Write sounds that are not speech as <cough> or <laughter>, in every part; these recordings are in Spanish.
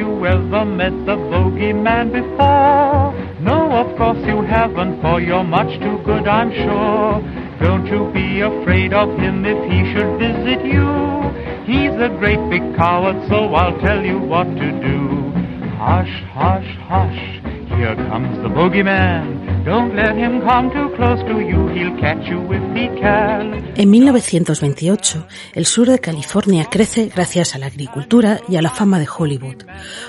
you ever met the bogeyman before? No, of course you haven't, for you're much too good, I'm sure. Don't you be afraid of him if he should visit you. He's a great big coward, so I'll tell you what to do. Hush, hush, hush, here comes the bogeyman. Don't let him come too close to you, he'll catch you if he can. En 1928, el sur de California crece gracias a la agricultura y a la fama de Hollywood.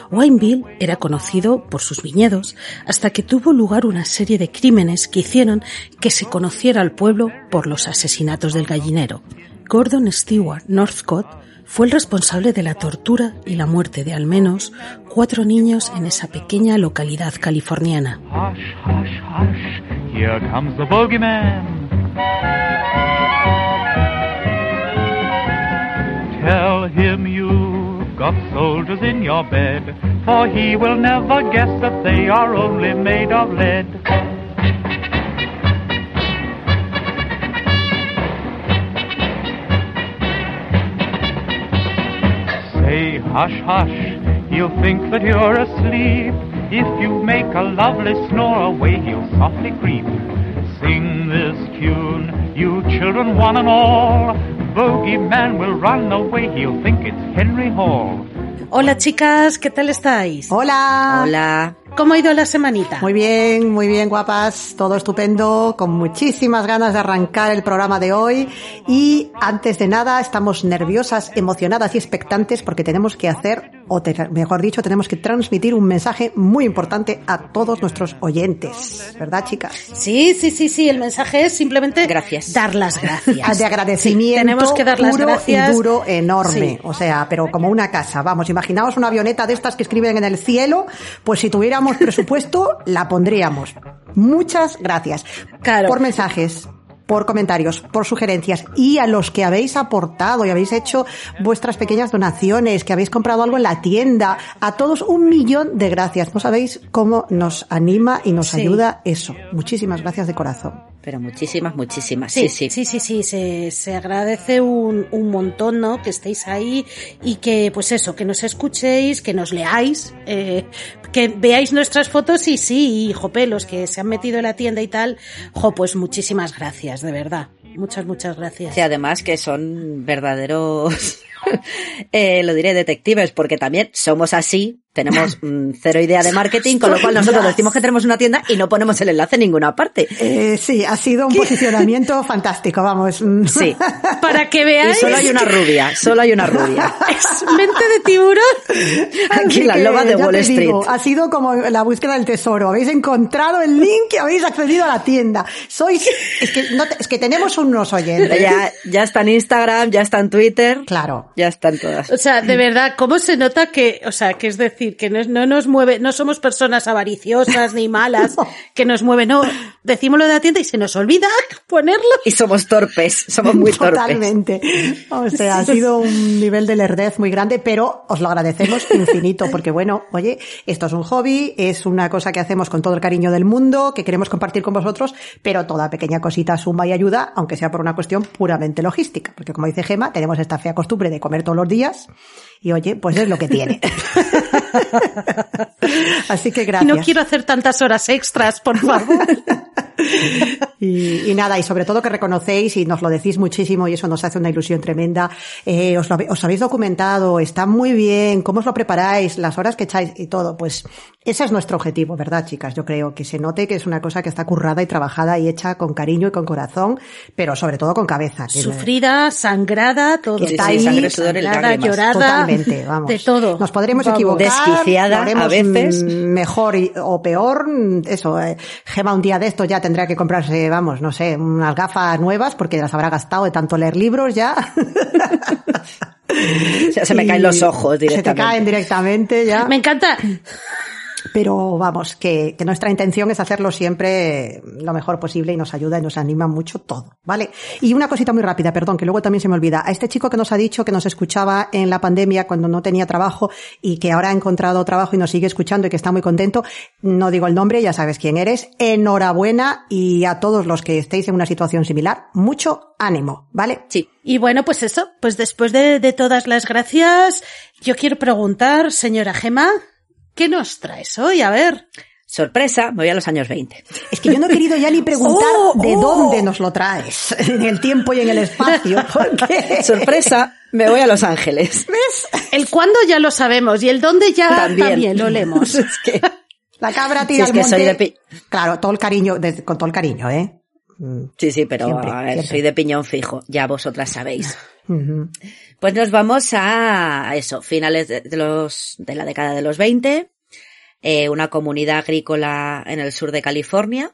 Wineville era conocido por sus viñedos hasta que tuvo lugar una serie de crímenes que hicieron que se conociera al pueblo por los asesinatos del gallinero. Gordon Stewart Northcott fue el responsable de la tortura y la muerte de al menos cuatro niños en esa pequeña localidad californiana. Hush, hush, hush, here comes the bogeyman. Tell him you've got soldiers in your bed, for he will never guess that they are only made of lead. Hush, hush, he'll think that you're asleep. If you make a lovely snore away, he'll softly creep. Sing this tune, you children one and all. Bogeyman will run away, he'll think it's Henry Hall. Hola chicas, ¿qué tal estáis? Hola. Hola. ¿Cómo ha ido la semanita? Muy bien, muy bien, guapas, todo estupendo, con muchísimas ganas de arrancar el programa de hoy y antes de nada estamos nerviosas, emocionadas y expectantes porque tenemos que hacer, o te- mejor dicho, tenemos que transmitir un mensaje muy importante a todos nuestros oyentes, ¿verdad, chicas? Sí, sí, sí, sí, el mensaje es simplemente Gracias. dar las gracias. de agradecimiento Sí, tenemos que dar las puro gracias. y duro enorme, Sí. o sea, pero como una casa, vamos, imaginaos una avioneta de estas que escriben en el cielo, pues si tuviéramos presupuesto la pondríamos. Muchas gracias Claro. por mensajes, por comentarios, por sugerencias y a los que habéis aportado y habéis hecho vuestras pequeñas donaciones, que habéis comprado algo en la tienda, a todos un millón de gracias. No sabéis cómo nos anima y nos Sí. ayuda eso. Muchísimas gracias de corazón. Pero muchísimas, muchísimas. Sí, Sí, sí. sí, sí, se, se agradece un, un montón, ¿no? Que estéis ahí y que, pues eso, que nos escuchéis, que nos leáis, eh, que veáis nuestras fotos y sí, y jope, los que se han metido en la tienda y tal, jo, pues muchísimas gracias, de verdad. Muchas, muchas gracias. Sí, además que son verdaderos, <laughs> eh, lo diré, detectives, porque también somos así, tenemos mm, cero idea de marketing, con lo cual nosotros decimos que tenemos una tienda y no ponemos el enlace en ninguna parte. Eh, sí, ha sido un posicionamiento <laughs> fantástico, vamos. <laughs> Sí. Para que Y veáis, solo hay una rubia, solo hay una rubia. <laughs> es mente de tiburón. Aquí Así la loba de Wall Street. digo, ha sido como la búsqueda del tesoro. Habéis encontrado el link y habéis accedido a la tienda. Sois, es que, no te- es que tenemos unos oyentes. Ya, ya está en Instagram, ya está en Twitter, Claro. ya están todas. O sea, de verdad, ¿cómo se nota que, o sea, que es decir, decir, que no, no nos mueve, no somos personas avariciosas ni malas, <laughs> que nos mueve, no, decimos lo de la tienda y se nos olvida ponerlo. Y somos torpes, somos muy torpes. Totalmente. O sea, ha <laughs> sido un nivel de lerdez muy grande, pero os lo agradecemos infinito, porque bueno, oye, esto es un hobby, es una cosa que hacemos con todo el cariño del mundo, que queremos compartir con vosotros, pero toda pequeña cosita suma y ayuda, aunque sea por una cuestión puramente logística, porque como dice Gema, tenemos esta fea costumbre de comer todos los días, y oye, pues es lo que tiene. <laughs> <laughs> Así que Y gracias. no quiero hacer tantas horas extras, por favor. <laughs> Y, y nada, y sobre todo que reconocéis y nos lo decís muchísimo y eso nos hace una ilusión tremenda. Eh, os, lo os habéis documentado, está muy bien, cómo os lo preparáis, las horas que echáis y todo. Pues ese es nuestro objetivo, ¿verdad, chicas? Yo creo que se note que es una cosa que está currada y trabajada y hecha con cariño y con corazón, pero sobre todo con cabeza. que- Sufrida, sangrada, todo. Que está Sí, ahí, sangre, sudor y sangrada, llorada. Totalmente, vamos. De todo. Nos podremos Vamos. equivocar. Desquiciada haremos, a veces. Mejor y- o peor, eso. eh, Gema un día de esto ya tendrá que comprarse, vamos, no sé, unas gafas nuevas porque las habrá gastado de tanto leer libros ya. <laughs> O sea, se me Y caen los ojos Se te directamente. caen directamente ya. Me encanta. Pero vamos, que, que nuestra intención es hacerlo siempre lo mejor posible y nos ayuda y nos anima mucho todo, ¿vale? Y una cosita muy rápida, perdón, que luego también se me olvida. A este chico que nos ha dicho que nos escuchaba en la pandemia cuando no tenía trabajo y que ahora ha encontrado trabajo y nos sigue escuchando y que está muy contento, no digo el nombre, ya sabes quién eres. Enhorabuena y a todos los que estéis en una situación similar, mucho ánimo, ¿vale? Sí. Y bueno, pues eso, pues después de, de todas las gracias, yo quiero preguntar, señora Gema, ¿qué nos traes hoy? A ver. Sorpresa, me voy a los años 20. Es que yo no he querido ya ni <laughs> preguntar Oh, de oh. dónde nos lo traes, en el tiempo y en el espacio, <laughs> porque... Sorpresa, me voy a Los Ángeles. El cuándo ya lo sabemos y el dónde ya También. también, lo leemos. <laughs> Es que La cabra Si tira es al que monte. soy de pi- Claro, todo el cariño, con todo el cariño, ¿eh? Mm, Sí, sí, pero Siempre, a ver, siempre. soy de piñón fijo, ya vosotras sabéis. <laughs> Pues nos vamos a eso, finales de, los, de la década de los 20, eh, una comunidad agrícola en el sur de California,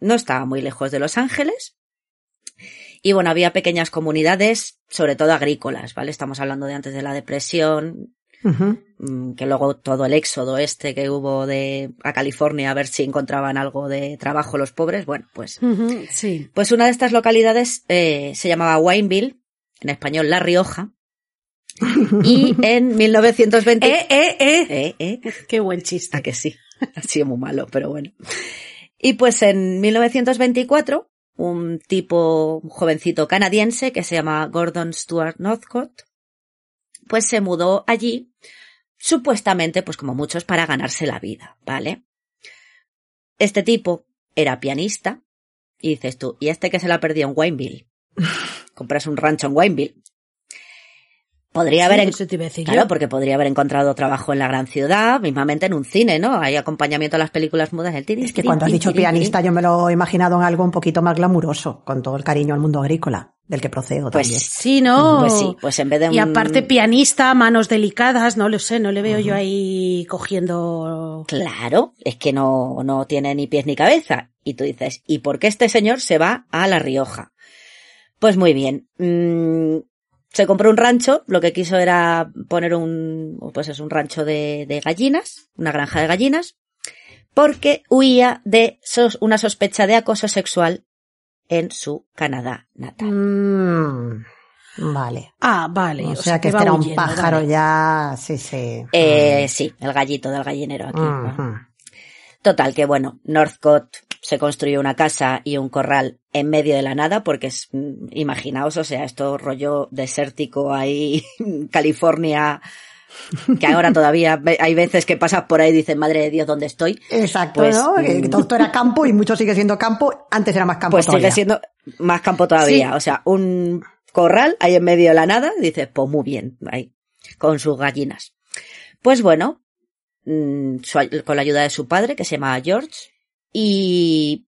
no estaba muy lejos de Los Ángeles, y bueno, había pequeñas comunidades, sobre todo agrícolas, ¿vale? Estamos hablando de antes de la depresión, que luego todo el éxodo este que hubo de a California a ver si encontraban algo de trabajo los pobres, bueno, pues Sí. pues una de estas localidades eh, se llamaba Wineville, en español La Rioja, y <laughs> en 1920... Eh, eh, eh. Eh, eh, Qué buen chiste. a que sí, ha sido muy malo, pero bueno. Y pues en 1924, un tipo, un jovencito canadiense que se llama Gordon Stuart Northcott, pues se mudó allí, supuestamente, pues como muchos, para ganarse la vida, ¿vale? Este tipo era pianista, y dices tú, ¿y este que se la perdió en Wineville? <laughs> Compras un rancho en Wineville. Podría haber, Sí, en- eso te iba a decir Claro, yo. porque podría haber encontrado trabajo en la gran ciudad, mismamente en un cine, ¿no? Hay acompañamiento a las películas mudas del tiri. Es que cuando has dicho pianista yo me lo he imaginado en algo un poquito más glamuroso, con todo el cariño al mundo agrícola, del que procedo Pues también. Sí, ¿no? Pues sí, pues en vez de un... Y aparte pianista, manos delicadas, no lo sé, no le veo yo ahí cogiendo... Claro, es que no, no tiene ni pies ni cabeza. Y tú dices, ¿y por qué este señor se va a La Rioja? Pues muy bien. mm, se compró un rancho, lo que quiso era poner un, pues es un rancho de, de gallinas, una granja de gallinas, porque huía de sos- una sospecha de acoso sexual en su Canadá natal. Mm, vale. Ah, vale. O, sea, que este era un huyendo, pájaro vale. ya, sí, sí. Eh, sí, el gallito del gallinero aquí. ¿no? Ujú. Total, que bueno, Northcott se construyó una casa y un corral en medio de la nada, porque es, mm, imaginaos, o sea, esto rollo desértico ahí, <laughs> California, que ahora <laughs> todavía hay veces que pasas por ahí y dices, madre de Dios, ¿dónde estoy? Exacto, Pues, ¿no? Mm. todo esto era campo y mucho sigue siendo campo. Antes era más campo Pues todavía. sigue siendo más campo todavía, Sí. o sea, un corral ahí en medio de la nada, y dices, pues muy bien, ahí, con sus gallinas. Pues bueno, mm, con la ayuda de su padre, que se llama George, y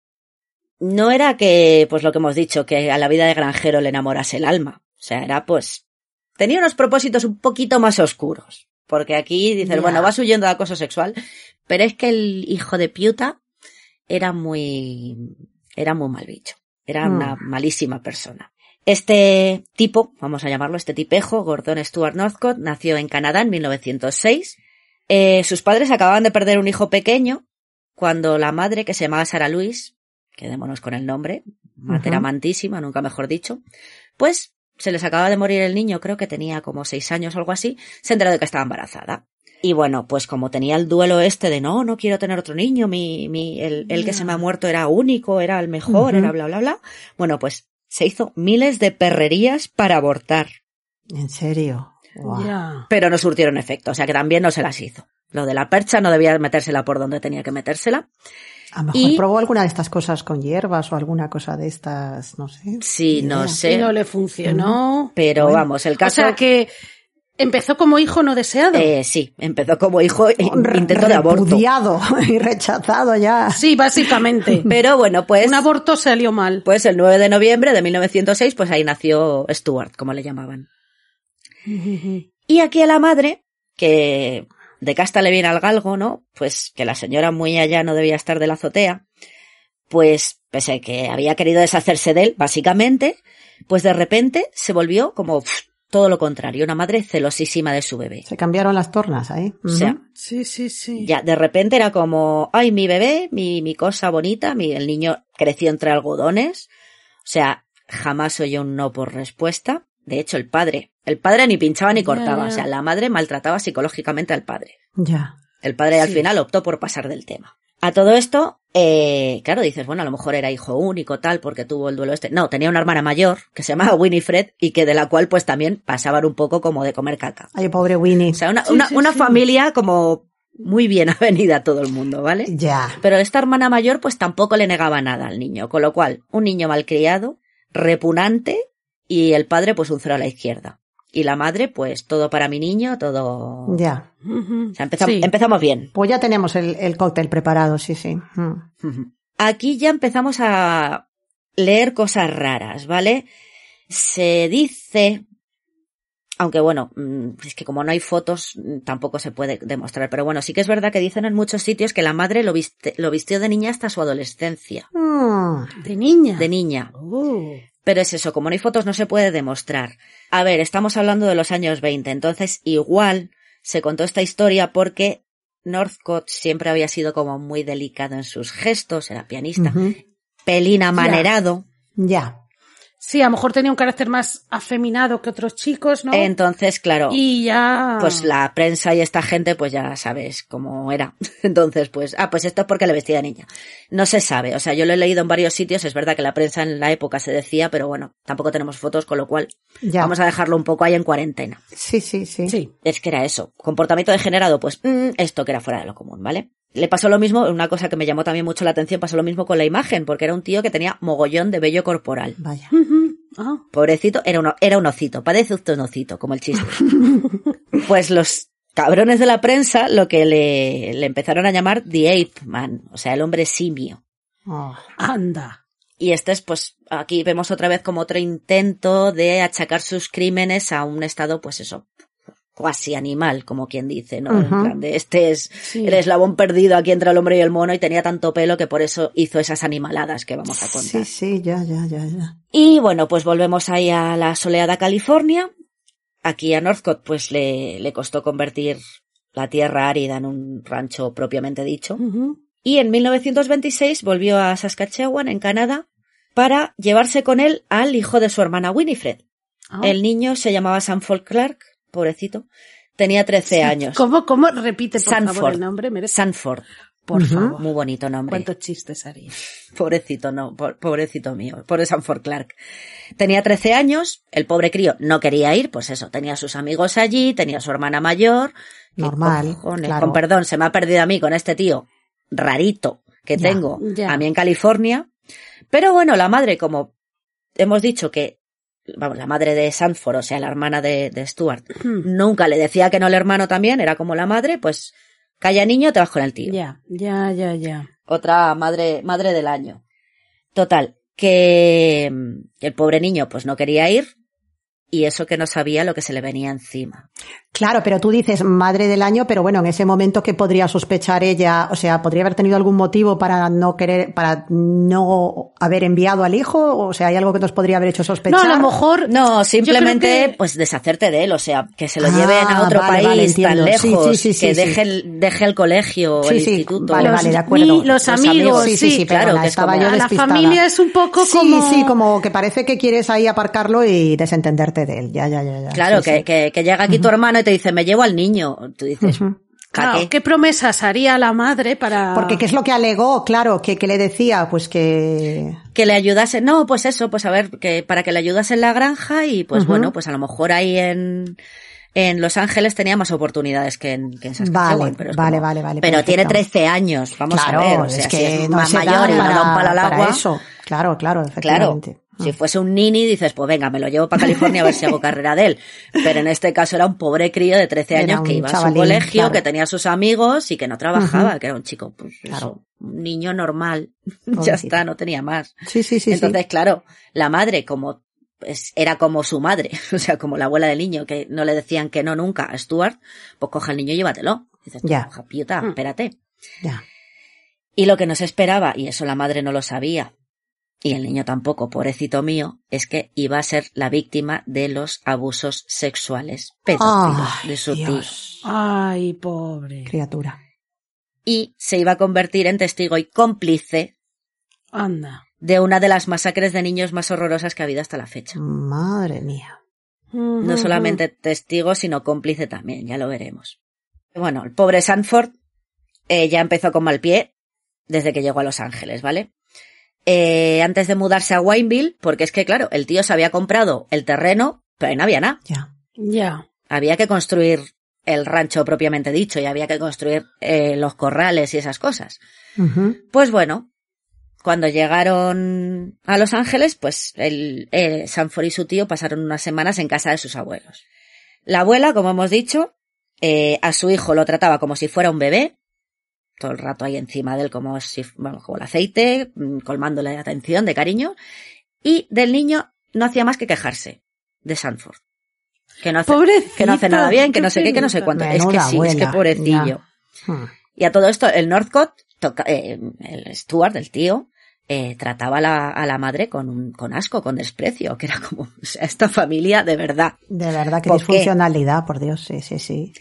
no era que, pues lo que hemos dicho, que a la vida de granjero le enamorase el alma. O sea, era pues, tenía unos propósitos un poquito más oscuros. Porque aquí dices, Ya. bueno, vas huyendo de acoso sexual, pero es que el hijo de Piuta era muy, era muy mal bicho. Era Mm. una malísima persona. Este tipo, vamos a llamarlo este tipejo, Gordon Stuart Northcott, nació en Canadá en 1906 Eh, sus padres acababan de perder un hijo pequeño cuando la madre, que se llamaba Sara Luis, quedémonos con el nombre, matera Ujú. amantísima, nunca mejor dicho, pues se les acaba de morir el niño, creo que tenía como seis años o algo así, se enteró de que estaba embarazada. Y bueno, pues como tenía el duelo este de no, no quiero tener otro niño, mi, mi, el, el que se me ha muerto era único, era el mejor, era bla, bla, bla. Bueno, pues se hizo miles de perrerías para abortar, En serio. Ya. pero no surtieron efecto, o sea que también no se las hizo. Lo de la percha no debía metérsela por donde tenía que metérsela. A lo mejor Y- probó alguna de estas cosas con hierbas o alguna cosa de estas, no sé. Sí, no idea. sé. Y no le funcionó. Pero Bueno. vamos, el O caso... sea que empezó como hijo no deseado. eh, sí, empezó como hijo intento de aborto. repudiado <laughs> y rechazado ya. Sí, básicamente. <laughs> Pero bueno, pues... Un aborto salió mal. Pues el 9 de noviembre de 1906, pues ahí nació Stuart, como le llamaban. Y aquí a la madre, que de casta le viene al galgo, ¿no? Pues que la señora muy allá no debía estar de la azotea, pues pese a que había querido deshacerse de él, básicamente, pues de repente se volvió como pff, todo lo contrario, una madre celosísima de su bebé. Se cambiaron las tornas ahí. O sea. Sí, sí, sí. ya de repente era como, ay, mi bebé, mi, mi cosa bonita, mi, el niño creció entre algodones. O sea, jamás oyó un no por respuesta. De hecho, el padre, el padre ni pinchaba ni cortaba. O sea, la madre maltrataba psicológicamente al padre. Ya. El padre al final optó por pasar del tema. A todo esto, eh, claro, dices, bueno, a lo mejor era hijo único, tal, porque tuvo el duelo este. No, tenía una hermana mayor que se llamaba Winifred y que de la cual pues también pasaban un poco como de comer caca. Ay, pobre Winnie. O sea, una, Sí, una, sí, una sí. familia como muy bien <laughs> avenida todo el mundo, ¿vale? Ya. Pero esta hermana mayor pues tampoco le negaba nada al niño, con lo cual, un niño malcriado, repugnante y el padre pues un cero a la izquierda. Y la madre pues todo para mi niño, todo... Ya. O sea, empezam- Sí. empezamos bien. Pues ya tenemos el, el cóctel preparado, sí, sí. Mm. Aquí ya empezamos a leer cosas raras, ¿vale? Se dice, aunque bueno, mm, es que como no hay fotos, mm, tampoco se puede demostrar, pero bueno, sí que es verdad que dicen en muchos sitios que la madre lo, viste- lo vistió de niña hasta su adolescencia, Mm. De niña. de niña. Oh. Pero es eso, como no hay fotos no se puede demostrar. A ver, estamos hablando de los años 20, entonces igual se contó esta historia porque Northcott siempre había sido como muy delicado en sus gestos, era pianista, Ujú. pelín amanerado. Ya. Sí, a lo mejor tenía un carácter más afeminado que otros chicos, ¿no? Entonces, claro, Y ya. pues la prensa y esta gente, pues ya sabes cómo era. <laughs> Entonces, pues, ah, pues esto es porque le vestía de niña. No se sabe, o sea, yo lo he leído en varios sitios, es verdad que la prensa en la época se decía, pero bueno, tampoco tenemos fotos, con lo cual Ya. vamos a dejarlo un poco ahí en cuarentena. Sí, sí, sí. Sí. Es que era eso. Comportamiento degenerado, pues mm, esto que era fuera de lo común, ¿vale? Le pasó lo mismo, una cosa que me llamó también mucho la atención, pasó lo mismo con la imagen, porque era un tío que tenía mogollón de vello corporal. Vaya. Ah. Pobrecito, era, uno, era un ocito, padece usted un ocito, como el chiste. <laughs> pues los cabrones de la prensa lo que le, le empezaron a llamar The Ape Man, o sea, el hombre simio. Oh. Anda. Y este es, pues, aquí vemos otra vez como otro intento de achacar sus crímenes a un estado, pues eso, cuasi animal, como quien dice, ¿no? En Ujú. plan de, este es Sí. el eslabón perdido aquí entre el hombre y el mono y tenía tanto pelo que por eso hizo esas animaladas que vamos a contar. Sí, sí, ya, ya, ya, ya. Y bueno, pues volvemos ahí a la soleada California. Aquí a Northcott pues le, le costó convertir la tierra árida en un rancho propiamente dicho. Y en 1926 volvió a Saskatchewan, en Canadá, para llevarse con él al hijo de su hermana Winifred. Ah. El niño se llamaba Sanford Clark, pobrecito. Tenía 13 años. ¿Cómo, cómo? Repite, por favor, Sanford. el nombre. Merece... Sanford. Por Ujú. favor. Muy bonito nombre. ¿Cuántos chistes haría? <laughs> Pobrecito, no, po- pobrecito mío, pobre Sanford Clark. Tenía 13 años, el pobre crío no quería ir, pues eso, tenía a sus amigos allí, tenía a su hermana mayor. ¿Qué Normal, cojones? claro. Con perdón, se me ha perdido a mí con este tío rarito que Ya, tengo ya. a mí en California. Pero bueno, la madre, como hemos dicho que, vamos, la madre de Sanford, o sea, la hermana de, de Stuart, <clears throat> nunca le decía que no el hermano también, era como la madre, pues calla niño, te vas con el tío Ya, ya, ya, ya. otra madre, madre del año. Total, que mm, el pobre niño pues no quería ir y eso que no sabía lo que se le venía encima. Claro, pero tú dices madre del año, pero bueno, en ese momento que podría sospechar ella, o sea, podría haber tenido algún motivo para no querer, para no haber enviado al hijo, o sea, hay algo que nos podría haber hecho sospechar. No, a lo mejor. No, simplemente que- pues deshacerte de él, o sea, que se lo Ah, lleven a otro vale, país vale, tan lejos, sí, sí, sí, que sí. deje el, deje el colegio, Sí, el sí, instituto. vale, Los vale, de acuerdo. los Los amigos, Sí, sí, sí, claro, perdona, que es como- yo A la familia es un poco Sí, como- sí, como que parece que quieres ahí aparcarlo y desentenderte de él. Ya, ya, ya, ya. Claro, Sí, que, sí. Que, que llega aquí tu hermano y te dice, me llevo al niño. Tú dices. ¿para Claro, qué? ¿qué promesas haría la madre para...? Porque qué es lo que alegó, claro, que, que le decía, pues que que le ayudase, no, pues eso, pues a ver, que para que le ayudase en la granja y pues bueno, pues a lo mejor ahí en, en Los Ángeles tenía más oportunidades que en, que en Saskatchewan, Vale, pero es vale, como- vale, vale, Pero perfecto. tiene 13 años, vamos claro, a ver, o sea, es si que es no más mayor y no para, da un palo al agua. eso. Claro, claro, Claro, efectivamente. Si fuese un nini dices, pues venga, me lo llevo para California a ver si hago carrera de él. Pero en este caso era un pobre crío de 13 Era años que iba a su colegio, claro. que tenía sus amigos y que no trabajaba, que era un chico, pues Claro. eso, un niño normal. <laughs> ya está, no tenía más. Sí, sí, sí. Entonces, sí. claro, la madre, como pues, era como su madre, <laughs> o sea, como la abuela del niño, que no le decían que no nunca a Stuart, pues coge al niño y llévatelo. Dices, Ya. "Hija piuta, Mm. espérate. Ya. Y lo que no se esperaba, y eso la madre no lo sabía, y el niño tampoco, pobrecito mío, es que iba a ser la víctima de los abusos sexuales pedófilos Ay, de su tío. Ay, pobre. Criatura. Y se iba a convertir en testigo y cómplice Anda. de una de las masacres de niños más horrorosas que ha habido hasta la fecha. Madre mía. No solamente testigo, sino cómplice también, ya lo veremos. Bueno, el pobre Sanford eh, ya empezó con mal pie desde que llegó a Los Ángeles, ¿vale? Eh, antes de mudarse a Wineville, porque es que, claro, el tío se había comprado el terreno, pero ahí no había nada. Ya. Ya. Había que construir el rancho propiamente dicho y había que construir eh, los corrales y esas cosas. Pues bueno, cuando llegaron a Los Ángeles, pues el, eh, Sanford y su tío pasaron unas semanas en casa de sus abuelos. La abuela, como hemos dicho, eh, a su hijo lo trataba como si fuera un bebé, todo el rato ahí encima de él como si, bueno, como el aceite, mm, colmándole de atención, de cariño, y del niño no hacía más que quejarse de Sanford. Que no hace, Pobrecita, que no hace nada bien, que no sé qué, que no sé cuánto. Es que sí, es que pobrecillo. Hmm. Y a todo esto, el Northcott, toca- eh, el Stuart, el tío, eh, trataba a la, a la madre con, un- con asco, con desprecio, que era como, o sea, esta familia de verdad. De verdad, que disfuncionalidad, por Dios, sí, sí, sí.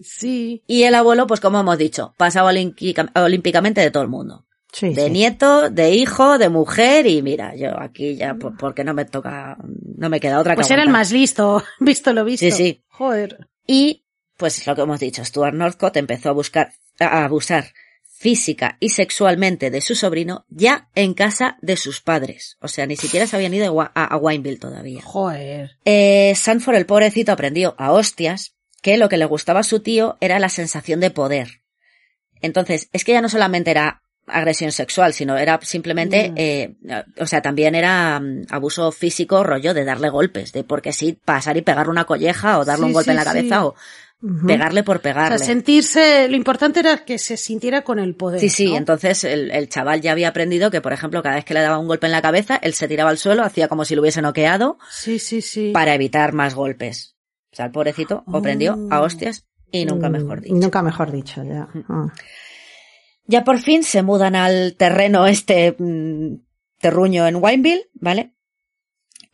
Sí. Y el abuelo, pues como hemos dicho, pasaba olímpica- olímpicamente de todo el mundo. Sí, De sí. nieto, de hijo, de mujer, y mira, yo aquí ya, por- porque no me toca, no me queda otra que Pues era el más listo, <laughs> visto lo visto. Sí, sí. Joder. Y, pues lo que hemos dicho, Stuart Northcott empezó a buscar, a abusar física y sexualmente de su sobrino ya en casa de sus padres. O sea, ni siquiera se habían ido a, a Wineville todavía. Joder. Eh, Sanford, el pobrecito, aprendió a hostias que lo que le gustaba a su tío era la sensación de poder. Entonces, es que ya no solamente era agresión sexual, sino era simplemente, Mm. eh, o sea, también era mm, abuso físico, rollo de darle golpes, de porque sí, pasar y pegarle una colleja o darle Sí, un golpe en la cabeza sí. o pegarle por O pegarle. sea, sentirse, lo importante era que se sintiera con el poder. Sí, sí, ¿no? entonces el, el chaval ya había aprendido que, por ejemplo, cada vez que le daba un golpe en la cabeza, él se tiraba al suelo, hacía como si lo hubiese noqueado Sí, sí, sí. para evitar más golpes. O sea, el pobrecito aprendió a Oh. hostias y nunca Mm, mejor dicho. Nunca mejor dicho, ya. Ah. Ya por fin se mudan al terreno este mm, terruño en Wineville, ¿vale?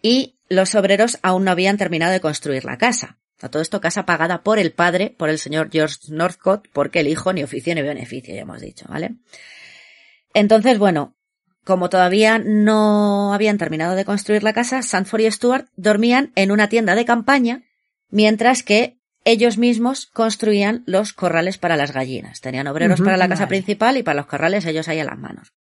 Y los obreros aún no habían terminado de construir la casa. A todo esto casa pagada por el padre, por el señor George Northcott, porque el hijo ni oficio ni beneficio, ya hemos dicho, ¿vale? Entonces, bueno, como todavía no habían terminado de construir la casa, Sanford y Stuart dormían en una tienda de campaña, mientras que ellos mismos construían los corrales para las gallinas. Tenían obreros para la casa vale. principal y para los corrales ellos ahí a las manos.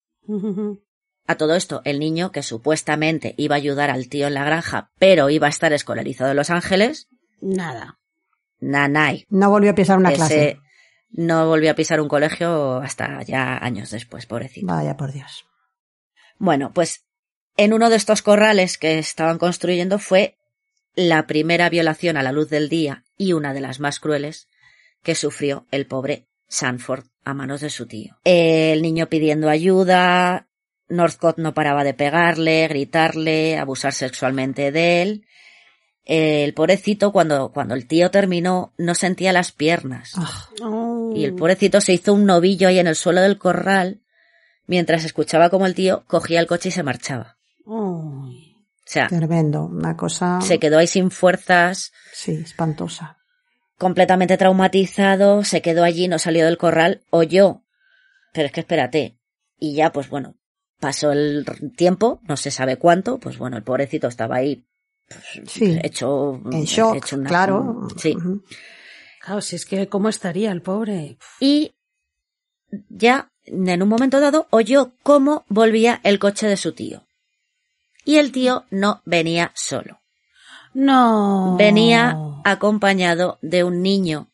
A todo esto, el niño que supuestamente iba a ayudar al tío en la granja, pero iba a estar escolarizado en Los Ángeles, Nada. nanay. No volvió a pisar una Ese clase. no volvió a pisar un colegio hasta ya años después, pobrecito. Vaya por Dios. Bueno, pues en uno de estos corrales que estaban construyendo fue la primera violación a la luz del día y una de las más crueles que sufrió el pobre Sanford a manos de su tío. El niño pidiendo ayuda, Northcott no paraba de pegarle, gritarle, abusar sexualmente de él. El pobrecito, cuando, cuando el tío terminó, no sentía las piernas. Ah, Y el pobrecito se hizo un novillo ahí en el suelo del corral mientras escuchaba como el tío cogía el coche y se marchaba. O sea, tremendo. Una cosa. se quedó ahí sin fuerzas, Sí, espantosa. completamente traumatizado, se quedó allí, no salió del corral, oyó. Pero es que espérate. Y ya, pues bueno, pasó el tiempo, no se sabe cuánto, pues bueno, el pobrecito estaba ahí pues, Sí. hecho, En shock, hecho una- claro. Sí. Claro, si es que cómo estaría el pobre. y ya en un momento dado oyó cómo volvía el coche de su tío. Y el tío no venía solo. No. Venía acompañado de un niño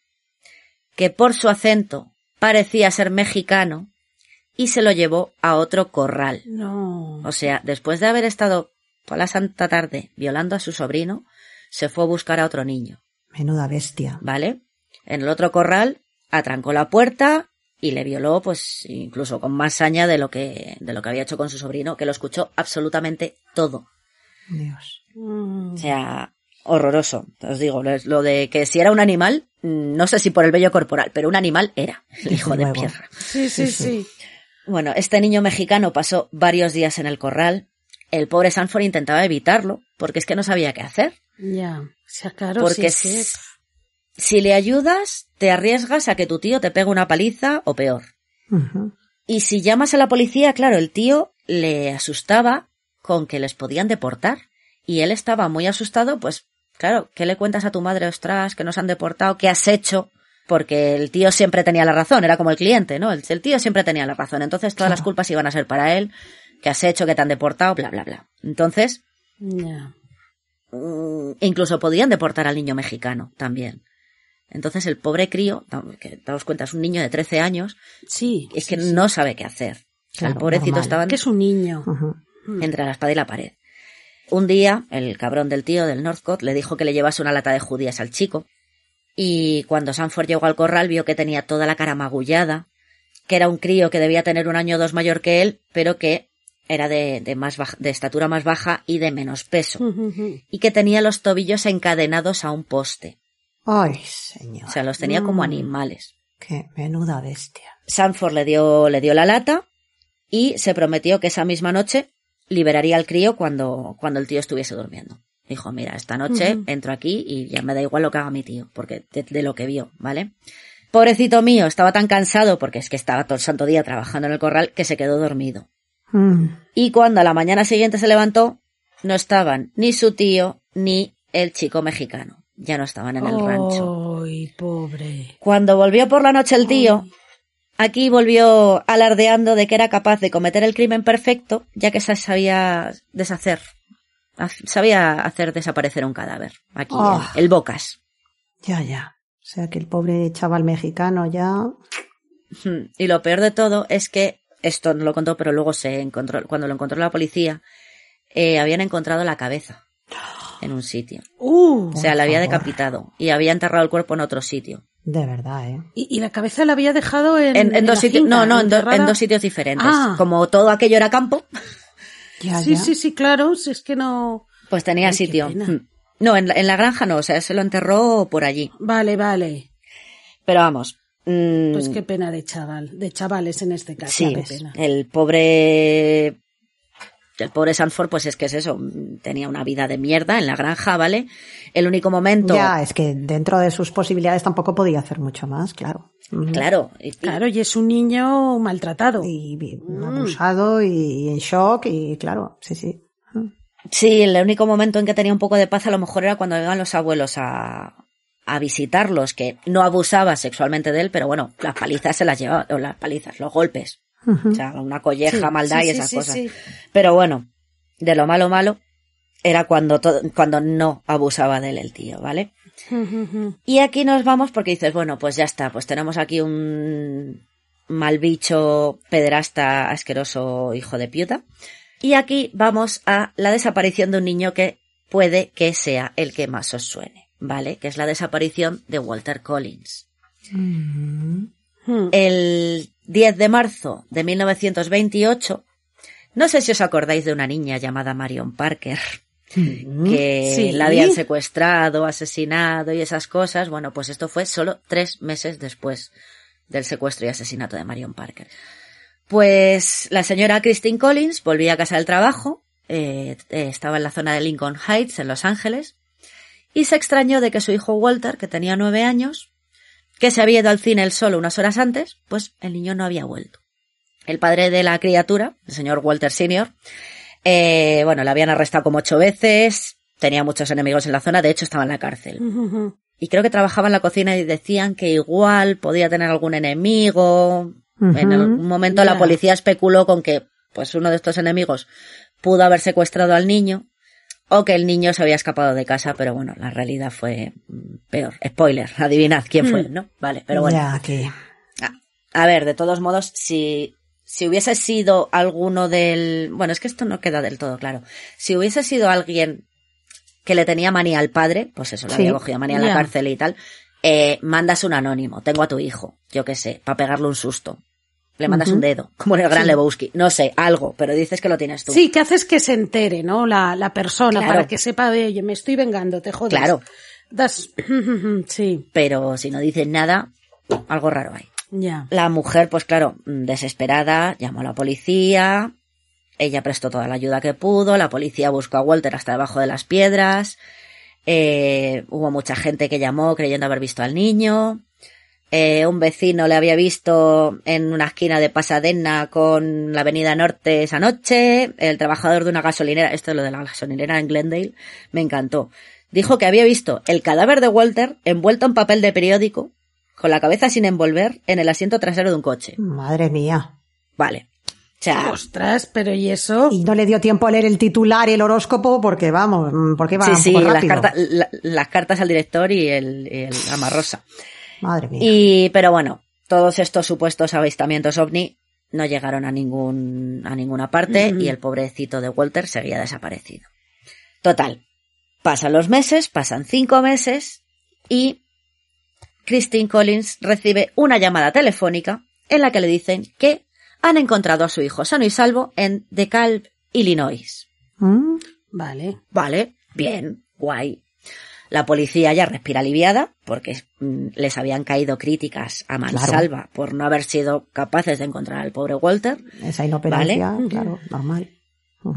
que por su acento parecía ser mexicano y se lo llevó a otro corral. No. O sea, después de haber estado toda la santa tarde violando a su sobrino, se fue a buscar a otro niño. Menuda bestia. ¿vale? En el otro corral atrancó la puerta y le violó, pues incluso con más saña de lo que de lo que había hecho con su sobrino, que lo escuchó absolutamente todo. Dios. Mm. O sea, horroroso. Os digo, lo lo de que si era un animal, mm, no sé si por el vello corporal, pero un animal era, el hijo de perra. Sí, sí, sí. Bueno, este niño mexicano pasó varios días en el corral. El pobre Sanford intentaba evitarlo, porque es que no sabía qué hacer. Ya. O sea, claro, Porque si es que... si le ayudas, te arriesgas a que tu tío te pegue una paliza o peor. Y si llamas a la policía, claro, el tío le asustaba con que les podían deportar. Y él estaba muy asustado, pues, claro, ¿qué le cuentas a tu madre, ostras, que nos han deportado? ¿Qué has hecho? Porque el tío siempre tenía la razón, era como el cliente, ¿no? El, el tío siempre tenía la razón. Entonces todas las culpas iban a ser para él. ¿Qué has hecho? ¿Que te han deportado? Bla, bla, bla. Entonces, mm, incluso podían deportar al niño mexicano también. Entonces el pobre crío, que daos cuenta, es un niño de 13 años, Sí. es que sí, no sabe qué hacer. O sea, el Claro, pobrecito normal. estaba Que es un niño. Ujú. entre la espada y la pared. Un día, el cabrón del tío del Northcott le dijo que le llevase una lata de judías al chico. Y cuando Sanford llegó al corral vio que tenía toda la cara magullada, que era un crío que debía tener un año o dos mayor que él, pero que era de, de más baja- de estatura más baja y de menos peso. Y que tenía los tobillos encadenados a un poste. Ay, señor. O sea, los tenía como Mm. animales. Qué menuda bestia. Sanford le dio, le dio la lata y se prometió que esa misma noche liberaría al crío cuando, cuando el tío estuviese durmiendo. Dijo, mira, esta noche entro aquí y ya me da igual lo que haga mi tío, porque de, de lo que vio, ¿vale? Pobrecito mío, estaba tan cansado porque es que estaba todo el santo día trabajando en el corral que se quedó dormido. Mm. Y cuando a la mañana siguiente se levantó, no estaban ni su tío ni el chico mexicano. Ya no estaban en el rancho. Ay, pobre. Cuando volvió por la noche el tío, aquí volvió alardeando de que era capaz de cometer el crimen perfecto, ya que se sabía deshacer, sabía hacer desaparecer un cadáver. Aquí, Ah. el, el Bocas. Ya, ya. O sea que el pobre chaval mexicano ya. Y lo peor de todo es que, esto no lo contó, pero luego se encontró, cuando lo encontró la policía, eh, habían encontrado la cabeza <gasps> en un sitio. Uh, O sea, la había favor. decapitado y había enterrado el cuerpo en otro sitio. De verdad, ¿eh? y, y la cabeza la había dejado en, En, en dos la sitios, no, no, en, en dos sitios diferentes. Ah. Como todo aquello era campo, <laughs> Ya, Sí, ya. sí, sí, claro. Si es que no. Pues tenía Ay, sitio. Hmm. No, en la, en la granja no, o sea, se lo enterró por allí. Vale, vale. Pero vamos. mm, Pues qué pena de chaval, de chavales en este caso. sí, qué pena. el pobre. El pobre Sanford, pues es que es eso, mm, tenía una vida de mierda en la granja, ¿vale? El único momento. Ya, es que dentro de sus posibilidades tampoco podía hacer mucho más, claro. Claro, y- Claro, y es un niño maltratado. Y, y abusado y, en shock y claro, sí, sí. Sí, el único momento en que tenía un poco de paz a lo mejor era cuando iban los abuelos a, a visitarlos, que no abusaba sexualmente de él, pero bueno, las palizas se las llevaba, o las palizas, los golpes. Ujú. O sea, una colleja, Sí, maldad sí, y esas sí, cosas. Pero bueno, de lo malo malo era cuando, cuando no abusaba de él el tío, ¿vale? Y aquí nos vamos porque dices, bueno, pues ya está, pues tenemos aquí un mal bicho, pederasta, asqueroso, hijo de puta. Y aquí vamos a la desaparición de un niño que puede que sea el que más os suene, ¿vale? Que es la desaparición de Walter Collins. El 10 de marzo de 1928, no sé si os acordáis de una niña llamada Marion Parker. que Sí. la habían secuestrado, asesinado y esas cosas. Bueno, pues esto fue solo tres meses después del secuestro y asesinato de Marion Parker. Pues la señora Christine Collins volvía a casa del trabajo, eh, eh, estaba en la zona de Lincoln Heights, en Los Ángeles, y se extrañó de que su hijo Walter, que tenía nueve años, que se había ido al cine él solo unas horas antes, pues el niño no había vuelto. El padre de la criatura, el señor Walter Sr., eh, bueno, le habían arrestado como ocho veces, tenía muchos enemigos en la zona, de hecho estaba en la cárcel. Y creo que trabajaba en la cocina y decían que igual podía tener algún enemigo. En algún momento la policía especuló con que pues uno de estos enemigos pudo haber secuestrado al niño o que el niño se había escapado de casa, pero bueno, la realidad fue mm, peor. Spoiler, <laughs> adivinad quién fue, Mm. ¿no? Vale, pero bueno. Ya, que... A ver, de todos modos, si, si hubiese sido alguno del... Bueno, es que esto no queda del todo claro. Si hubiese sido alguien que le tenía manía al padre, pues eso, le Sí, había cogido manía en la cárcel y tal, eh, mandas un anónimo, tengo a tu hijo, yo qué sé, para pegarle un susto. Le mandas un dedo, como en el Gran Sí. Lebowski. No sé, algo, pero dices que lo tienes tú. Sí, que haces que se entere, ¿no? La, la persona, Claro. para que sepa de, oye, me estoy vengando, te jodes. Claro. Das- <laughs> sí, Pero si no dices nada, algo raro hay. ya. La mujer, pues claro, desesperada, llamó a la policía, ella prestó toda la ayuda que pudo, la policía buscó a Walter hasta debajo de las piedras, eh, hubo mucha gente que llamó creyendo haber visto al niño, eh, un vecino le había visto en una esquina de Pasadena con la avenida Norte esa noche, el trabajador de una gasolinera, esto es lo de la gasolinera en Glendale, me encantó. Dijo que había visto el cadáver de Walter envuelto en papel de periódico, con la cabeza sin envolver, en el asiento trasero de un coche. Madre mía. Vale. O sea, Ostras, pero ¿y eso? Y no le dio tiempo a leer el titular y el horóscopo porque, vamos, porque va sí, un sí, poco las rápido. cartas, la- las cartas al director y el, y el amarrosa. Madre mía. Y, pero bueno, todos estos supuestos avistamientos ovni no llegaron a ningún, a ninguna parte y el pobrecito de Walter seguía desaparecido. Total. Pasan los meses, pasan cinco meses y Christine Collins recibe una llamada telefónica en la que le dicen que han encontrado a su hijo sano y salvo en DeKalb, Illinois. ¿Mm? Vale. Vale, bien, guay. La policía ya respira aliviada porque mm, les habían caído críticas a mansalva por no haber sido capaces de encontrar al pobre Walter. Esa inoperancia, Vale. claro, normal.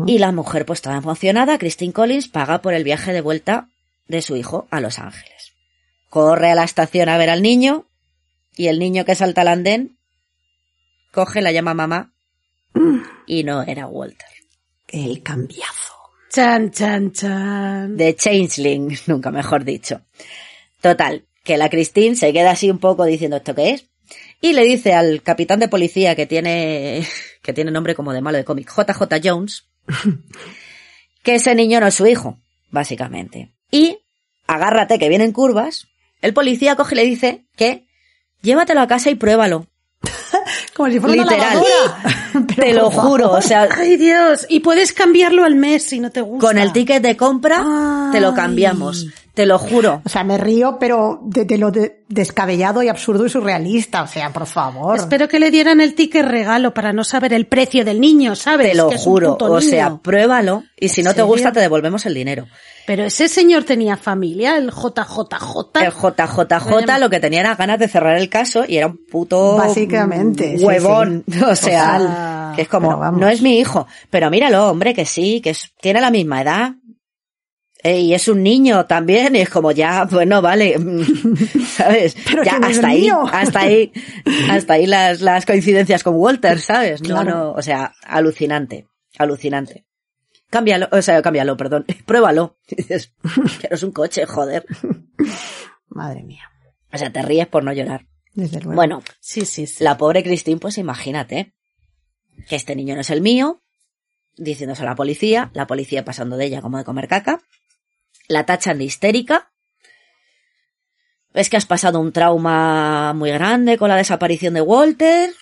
Y la mujer, pues toda emocionada, Christine Collins paga por el viaje de vuelta de su hijo a Los Ángeles. Corre a la estación a ver al niño y el niño que salta al andén coge, la llama mamá y no era Walter. El cambiazo. Chan, chan, chan. de Changeling, <laughs> nunca mejor dicho. Total, que la Christine se queda así un poco diciendo esto qué es y le dice al capitán de policía que tiene <laughs> que tiene nombre como de malo de cómic, JJ Jones, <laughs> que ese niño no es su hijo, básicamente. Y agárrate que vienen curvas, el policía coge y le dice que llévatelo a casa y pruébalo. Como si fuera una Literal. lavadora. <laughs> Pero, Te lo juro, o sea, Ay, Dios. Y puedes cambiarlo al mes si no te gusta. con el ticket de compra te lo cambiamos, te lo juro. O sea, me río, pero de, de lo de- descabellado y absurdo y surrealista. O sea, por favor. Espero que le dieran el ticket regalo para no saber el precio del niño, ¿sabes? Te lo Que juro, o sea, pruébalo y si ¿En no te gusta te devolvemos el dinero. Pero ese señor tenía familia, el JJJ. El JJJ lo que tenía era ganas de cerrar el caso y era un puto Básicamente, huevón, sí. <laughs> o sea, Total. que es como no es mi hijo, pero míralo, hombre, que sí, que es- tiene la misma edad. Eh, y es un niño también, y es como ya, bueno, vale, <laughs> ¿sabes? <laughs> Pero ya ¿quién es hasta ahí, mío? hasta ahí, hasta ahí las, las coincidencias con Walter, ¿sabes? No, Claro. no, o sea, alucinante, alucinante. Cámbialo, o sea, cámbialo, perdón, <laughs> pruébalo. Y <laughs> dices, que no es un coche, joder. <laughs> Madre mía. O sea, te ríes por no llorar. Desde luego. Bueno, Sí, sí, sí. la pobre Christine, pues imagínate, que este niño no es el mío, diciéndose a la policía, la policía pasando de ella como de comer caca, la tachan de histérica, es que has pasado un trauma muy grande con la desaparición de Walter,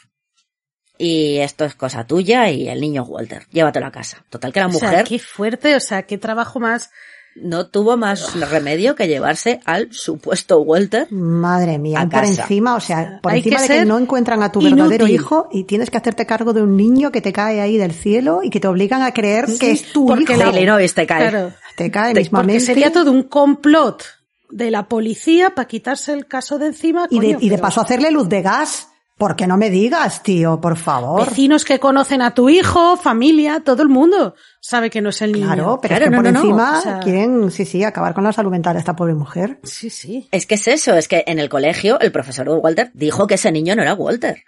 y esto es cosa tuya y el niño es Walter, llévatelo a casa. Total que la O sea, mujer, qué fuerte, o sea, qué trabajo más no tuvo más remedio que llevarse al supuesto Walter. Madre mía, A por casa. encima, o sea, por Hay encima que de que no encuentran a tu verdadero hijo y tienes que hacerte cargo de un niño que te cae ahí del cielo y que te obligan a creer que es tu porque hijo. Illinois te cae. Claro. Te cae Porque mismamente. sería todo un complot de la policía para quitarse el caso de encima. y, de, y de pero paso hacerle luz de gas. Porque no me digas, tío, por favor. Vecinos que conocen a tu hijo, familia, todo el mundo sabe que no es el niño. Claro, pero Claro, es que no, por no, no, encima o sea- quieren, sí, sí, acabar con la salud mental de esta pobre mujer. Sí, sí. Es que es eso, es que en el colegio el profesor Walter dijo que ese niño no era Walter.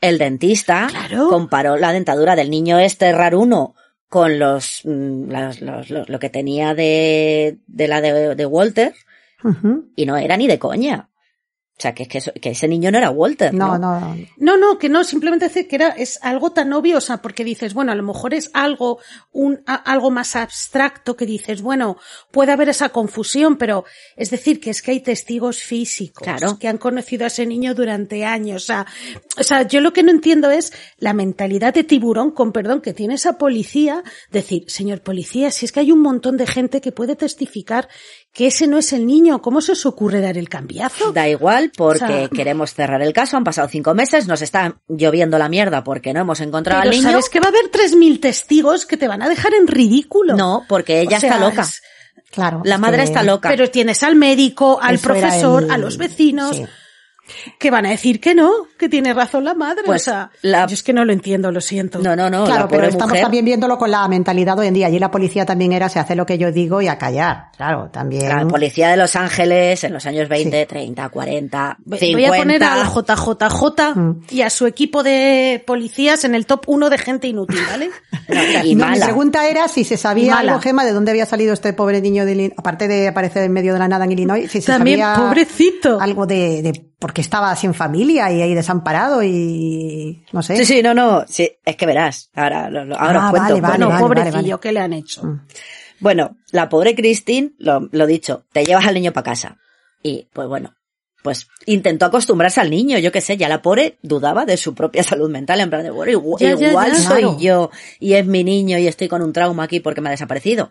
El dentista Claro. comparó la dentadura del niño este raruno con los, mm, las- los- lo, lo que tenía de, de la de, de Walter y no era ni de coña. O sea, que, es que, eso- que ese niño no era Walter. No, No, no, No, no, que no, simplemente decir que era, es algo tan obvio, o sea, porque dices, bueno, a lo mejor es algo, un, a- algo más abstracto que dices, bueno, puede haber esa confusión, pero es decir, que es que hay testigos físicos Claro. que han conocido a ese niño durante años, o sea, o sea, yo lo que no entiendo es la mentalidad de tiburón, con perdón, que tiene esa policía, decir, señor policía, si es que hay un montón de gente que puede testificar que ese no es el niño, ¿cómo se os ocurre dar el cambiazo? Da igual porque O sea- queremos cerrar el caso. Han pasado cinco meses, nos está lloviendo la mierda porque no hemos encontrado Pero al niño. sabes que va a haber 3.000 testigos que te van a dejar en ridículo. No, porque ella O sea, está loca. es- claro. La madre que está loca. Pero tienes al médico, al eso profesor, el- a los vecinos, sí. Que van a decir que no, que tiene razón la madre. Pues o sea, la- yo es que no lo entiendo, lo siento. No, no, no. Claro, la pero pobre estamos mujer. también viéndolo con la mentalidad de hoy en día. Allí la policía también era se hace lo que yo digo y a callar. Claro, también. La policía de Los Ángeles en los años 20, 30, 40, Voy 50. voy a poner al JJJ Mm. y a su equipo de policías en el top 1 de gente inútil, ¿vale? <laughs> No, y <laughs> No, mi mala. pregunta era si se sabía algo, Gema, de dónde había salido este pobre niño de Illinois, aparte de aparecer en medio de la nada en Illinois, si se También, sabía pobrecito. algo de, de porque estaba sin familia y ahí desamparado y no sé. Sí, sí, no, no. Sí, es que verás. Ahora, lo- lo- ahora Ah, os cuento. vale, vale, no, vale, pobrecillo, vale, vale. ¿qué le han hecho? Mm. Bueno, la pobre Christine, lo, lo dicho, te llevas al niño para casa. Y, pues bueno, pues intentó acostumbrarse al niño, yo qué sé, ya la pobre dudaba de su propia <laughs> salud mental, en plan de, bueno, igual, Ya, ya, igual ya. soy Claro. yo y es mi niño y estoy con un trauma aquí porque me ha desaparecido.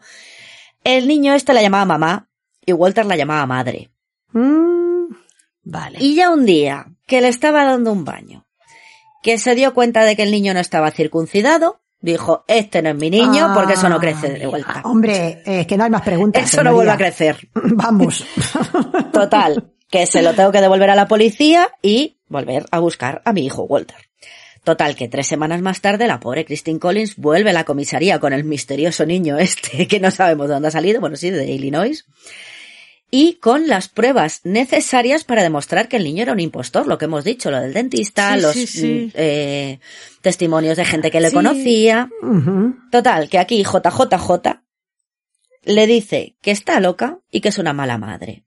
El niño este la llamaba mamá y Walter la llamaba madre. Mm, Vale. Y ya un día, que le estaba dando un baño, que se dio cuenta de que el niño no estaba circuncidado, dijo, este no es mi niño porque eso no crece de vuelta. Hombre, es que no hay más preguntas. Eso no vuelve a crecer. <laughs> Vamos. Total, que se lo tengo que devolver a la policía y volver a buscar a mi hijo Walter. Total, que tres semanas más tarde la pobre Christine Collins vuelve a la comisaría con el misterioso niño este <laughs> que no sabemos de dónde ha salido, bueno sí, de Illinois, y con las pruebas necesarias para demostrar que el niño era un impostor, lo que hemos dicho, lo del dentista, Sí, los sí, sí. mm, eh, testimonios de gente que le Sí. conocía. Total, que aquí JJJ le dice que está loca y que es una mala madre.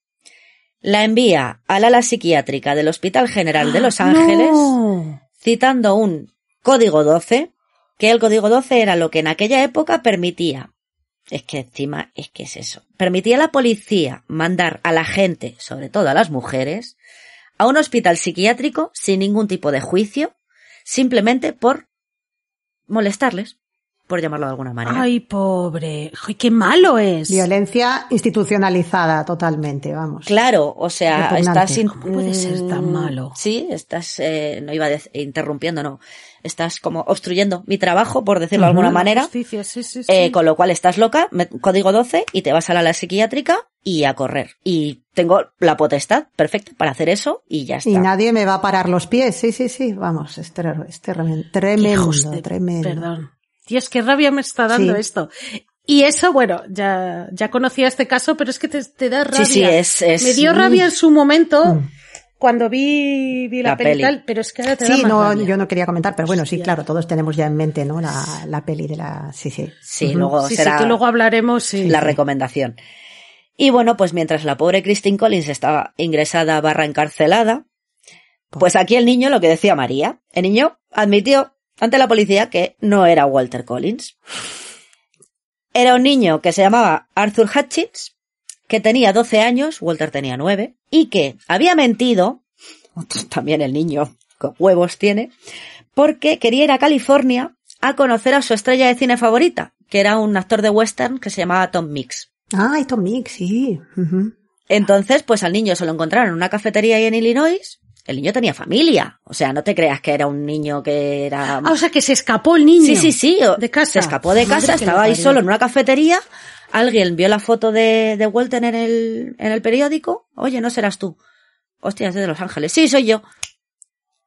La envía al ala psiquiátrica del Hospital General de Los Ángeles, No. citando un código 12, que el código 12 era lo que en aquella época permitía. Es que encima es que es eso. Permitía a la policía mandar a la gente, sobre todo a las mujeres, a un hospital psiquiátrico sin ningún tipo de juicio, simplemente por molestarles, por llamarlo de alguna manera. Ay, pobre. Ay, qué malo es. Violencia institucionalizada totalmente, vamos. Claro, o sea, Repugnante. estás... in- ¿Cómo puede ser tan mm, malo? Sí, estás, eh, no iba a interrumpiendo, no. Estás como obstruyendo mi trabajo, por decirlo de alguna manera. Justicia, sí, sí, sí. Eh, con lo cual estás loca, me- código 12, y te vas a la, psiquiátrica y a correr. Y tengo la potestad perfecta para hacer eso y ya está. Y nadie me va a parar los pies. Sí, sí, sí. Vamos, es, ter- es tremendo. Tremendo, hijos de- tremendo. Perdón. Dios, qué rabia me está dando Sí. esto. Y eso, bueno, ya, ya conocía este caso, pero es que te, te da rabia. Sí, sí, es- es- Me dio rabia en su momento Mm. cuando vi, vi la, La peli, peli. tal, pero es que ahora te da Sí, más no, rabia. yo no quería comentar, pero bueno, sí, claro, todos tenemos ya en mente, ¿no? La, la peli de la, sí, sí. Sí, luego Sí, será sí, que luego hablaremos, sí. la recomendación. Y bueno, pues mientras la pobre Christine Collins estaba ingresada barra encarcelada, pues aquí el niño, lo que decía María, el niño admitió ante la policía que no era Walter Collins. Era un niño que se llamaba Arthur Hutchins, que tenía 12 años, Walter tenía 9, y que había mentido, también el niño con huevos tiene, porque quería ir a California a conocer a su estrella de cine favorita, que era un actor de western que se llamaba Tom Mix. Ay, Tom Mix, sí. Entonces, pues al niño se lo encontraron en una cafetería ahí en Illinois. El niño tenía familia. O sea, no te creas que era un niño que era... Ah, o sea que se escapó el niño. Sí, sí, sí. De casa. Se escapó de casa, estaba ahí solo en una cafetería. Alguien vio la foto de, de Walton en el, en el periódico. Oye, no serás tú. Hostia, es de Los Ángeles. Sí, soy yo.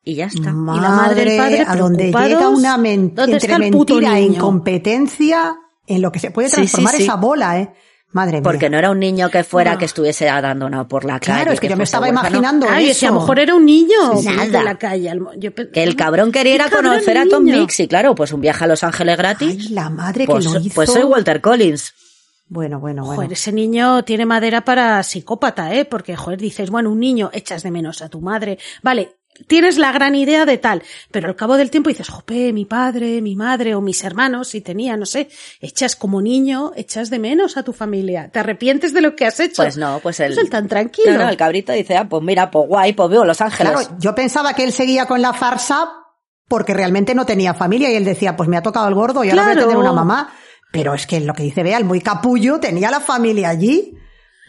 Y ya está. Madre, Y la madre el padre a donde llega una men- ¿dónde entre mentira e incompetencia en lo que se puede Sí, sí, transformar sí. esa bola, ¿eh? Madre mía. Porque no era un niño que fuera Ah. que estuviese abandonado por la calle. Claro, es que yo me estaba huérfano. imaginando Ay, eso. si a lo mejor era un niño Sí, sí. de Nada. la calle. yo Que el cabrón quería ir a conocer a Tom. Mix y claro, pues un viaje a Los Ángeles gratis. Ay, la madre pues, que lo hizo. pues soy Walter Collins. Bueno, bueno, bueno. Joder, ese niño tiene madera para psicópata, ¿eh? Porque, joder, dices, bueno, un niño, echas de menos a tu madre. Vale, tienes la gran idea de tal, pero al cabo del tiempo dices, jope, mi padre, mi madre o mis hermanos, si tenía, no sé, echas como niño, echas de menos a tu familia. ¿Te arrepientes de lo que has hecho? Pues no, pues el... Es el tan tranquilo. No, no, el cabrito dice, ah, pues mira, pues guay, pues veo Los Ángeles. Claro, yo pensaba que él seguía con la farsa porque realmente no tenía familia y él decía, pues me ha tocado el gordo y ahora voy a tener una mamá. Pero es que lo que dice Bea, el muy capullo, tenía la familia allí.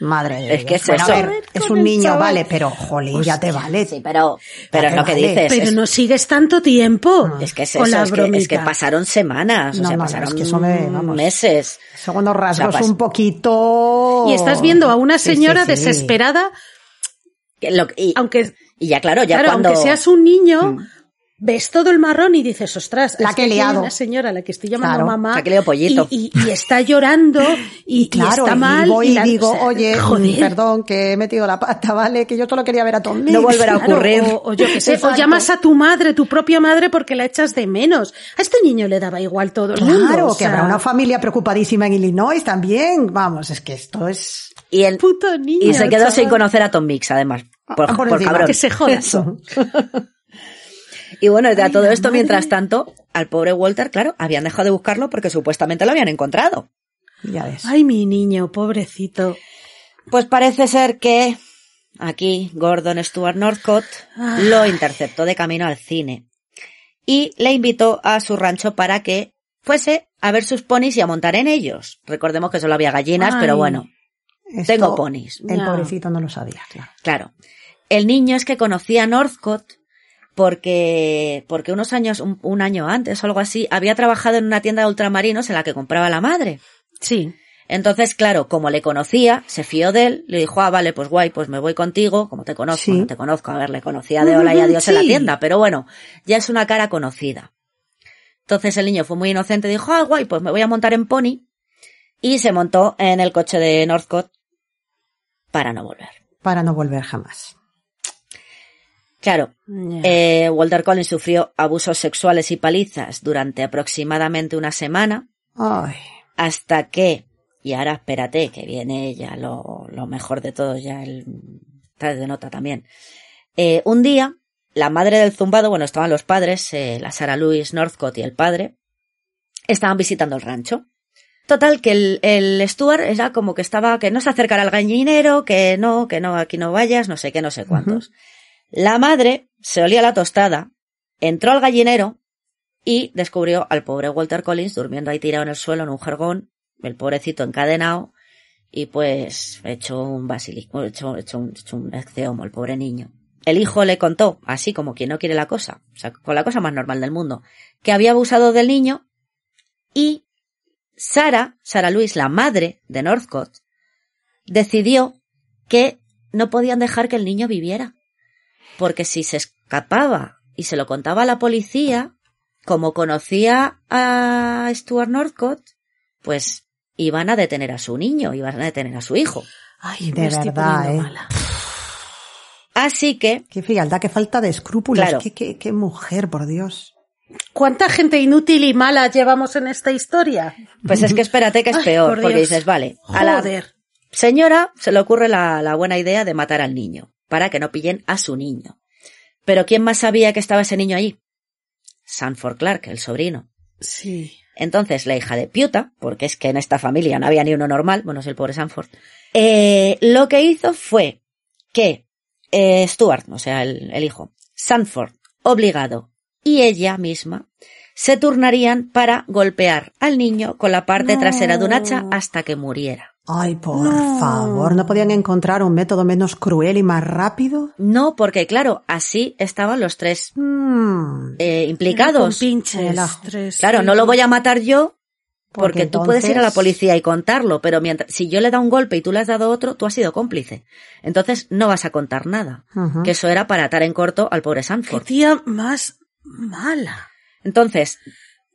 Madre de Es Dios. que es Bueno, eso. a ver, es un niño, chaval. vale, pero jolín, ya te vale. Sí, pero, pero lo te que vale. dices. Pero es, no sigues tanto tiempo. es que es eso, es que, es que bromita. pasaron semanas, o No, sea, no, no, pasaron es que eso me- vamos. meses. Segundos rasgos pas- un poquito. Y estás viendo a una Sí, sí, señora sí. desesperada, Que lo- y, aunque, y ya claro, ya claro, cuando... aunque seas un niño, ves todo el marrón y dices, ostras, La es que he liado. una señora a la que estoy llamando Claro. mamá. La que le dio pollito. Y, y- y está llorando y, y Claro, está mal. y voy y la- digo, o sea, oye, joder. perdón, que he metido la pata, ¿vale? Que yo solo quería ver a Tom Mix. No volverá a Claro, ocurrir. o, o yo qué sé, o Exacto. llamas a tu madre, tu propia madre, porque la echas de menos. A este niño le daba igual todo el mundo. Claro, o que sea, habrá una familia preocupadísima en Illinois también. Vamos, es que esto es... y, el, Puto niño. y se quedó chaval. sin conocer a Tom Mix, además. Por, Ah, por por encima. cabrón. Que se joda. Eso. <laughs> Y bueno, a todo esto, madre. mientras tanto, al pobre Walter, claro, habían dejado de buscarlo porque supuestamente lo habían encontrado. Ya ves. Ay, mi niño, pobrecito. Pues parece ser que aquí Gordon Stewart Northcott Ah. lo interceptó de camino al cine y le invitó a su rancho para que fuese a ver sus ponis y a montar en ellos. Recordemos que solo había gallinas, Ay. pero bueno, Esto tengo ponis. El pobrecito no lo sabía, claro. Claro. El niño es que conocía a Northcott porque, porque unos años, un, un año antes o algo así, había trabajado en una tienda de ultramarinos en la que compraba la madre. Sí. Entonces, claro, como le conocía, se fió de él, le dijo, ah, vale, pues guay, pues me voy contigo, como te conozco, Sí. no te conozco, a ver, le conocía de hola y adiós en la tienda, pero bueno, ya es una cara conocida. Entonces el niño fue muy inocente, dijo, ah, guay, pues me voy a montar en pony, y se montó en el coche de Northcott para no volver. Para no volver jamás. Claro, eh, Walter Collins sufrió abusos sexuales y palizas durante aproximadamente una semana, Ay, hasta que, y ahora espérate, que viene ya lo, lo mejor de todo, ya el tal de nota también. Eh, un día, la madre del zumbado, bueno, estaban los padres, eh, la Sara Louise Northcott y el padre, estaban visitando el rancho. Total, que el, el Stuart era como que estaba, que no se acercara al gallinero, que no, que no, aquí no vayas, no sé qué, no sé cuántos. La madre se olía la tostada, entró al gallinero y descubrió al pobre Walter Collins durmiendo ahí tirado en el suelo en un jergón, el pobrecito encadenado y pues hecho un basilisco, hecho, un, hecho un ecceomo, el pobre niño. El hijo le contó, así como quien no quiere la cosa, o sea, con la cosa más normal del mundo, que había abusado del niño y Sara, Sara Luis, la madre de Northcott, decidió que no podían dejar que el niño viviera. Porque si se escapaba y se lo contaba a la policía, como conocía a Stuart Northcott, pues iban a detener a su niño, iban a detener a su hijo. Ay, de estoy verdad, ¿eh? mala. Así que, qué frialdad, qué falta de escrúpulos. Claro. Qué, qué, qué mujer, por Dios. ¿Cuánta gente inútil y mala llevamos en esta historia? pues es que espérate que es Ay, peor, por porque Dios. dices, vale, a la Joder. señora se le ocurre la, la buena idea de matar al niño, para que no pillen a su niño. Pero ¿quién más sabía que estaba ese niño allí? Sanford Clark, el sobrino. Sí. Entonces, la hija de Piuta, porque es que en esta familia no había ni uno normal, bueno, es el pobre Sanford, eh, lo que hizo fue que eh, Stuart, o sea, el, el hijo, Sanford, obligado, y ella misma, se turnarían para golpear al niño con la parte No. trasera de un hacha hasta que muriera. Ay, por favor, ¿no podían encontrar un método menos cruel y más rápido? No, porque claro, así estaban los tres Mm, eh, Con implicados. pinches.Ela. tres, Claro, sí. no lo voy a matar yo porque, Porque tú puedes ir a la policía y contarlo, pero mientras, si yo le he dado un golpe y tú le has dado otro, tú has sido cómplice. Entonces no vas a contar nada. Que eso era para atar en corto al pobre Qué Sanford. tía más mala. Entonces,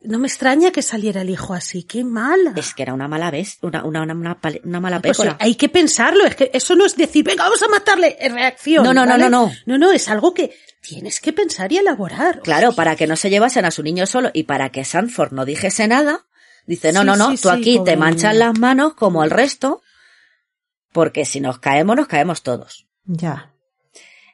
No me extraña que saliera el hijo así. Qué mala. es que era una mala vez, una, una, una, una mala Pues pécora. hay que pensarlo, es que eso no es decir, venga, vamos a matarle, es reacción. No, no, no, ¿vale? no, no. No, no, es algo que tienes que pensar y elaborar. Claro, para que no se llevasen a su niño solo y para que Sanford no dijese nada, dice, no, Sí, no, no, sí, tú sí, aquí te manchas niño. las manos como el resto, porque si nos caemos, nos caemos todos. Ya.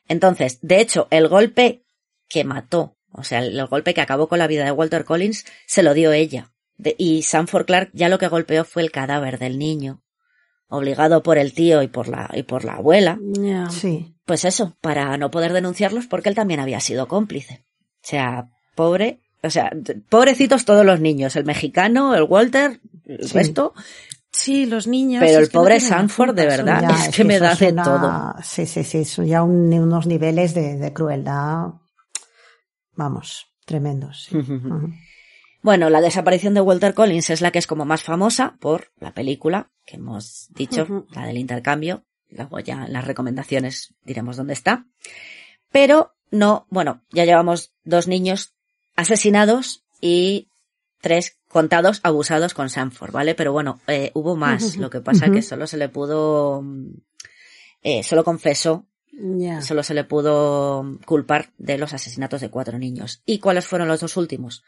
Entonces, de hecho, el golpe que mató, o sea, el, el golpe que acabó con la vida de Walter Collins, se lo dio ella. De- y Sanford Clark ya lo que golpeó fue el cadáver del niño, obligado por el tío y por la, y por la abuela. Sí. Pues eso, para no poder denunciarlos porque él también había sido cómplice. O sea, pobre, o sea, pobrecitos todos los niños, el mexicano, el Walter, el Sí. resto, Sí, los niños. Pero el no pobre Sanford, de verdad, Ya, es que me da de una- todo. Sí, sí, sí, son ya un- unos niveles de, de crueldad, vamos, tremendos. sí. <laughs> Bueno, la desaparición de Walter Collins es la que es como más famosa por la película que hemos dicho, la del intercambio. Luego ya en las recomendaciones diremos dónde está. Pero no, bueno, ya llevamos dos niños asesinados y tres contados abusados con Sanford, ¿vale? Pero bueno, eh, hubo más. <laughs> Lo que pasa Ujú. que solo se le pudo, mm, eh, solo confesó Solo se le pudo culpar de los asesinatos de cuatro niños. ¿Y cuáles fueron los dos últimos?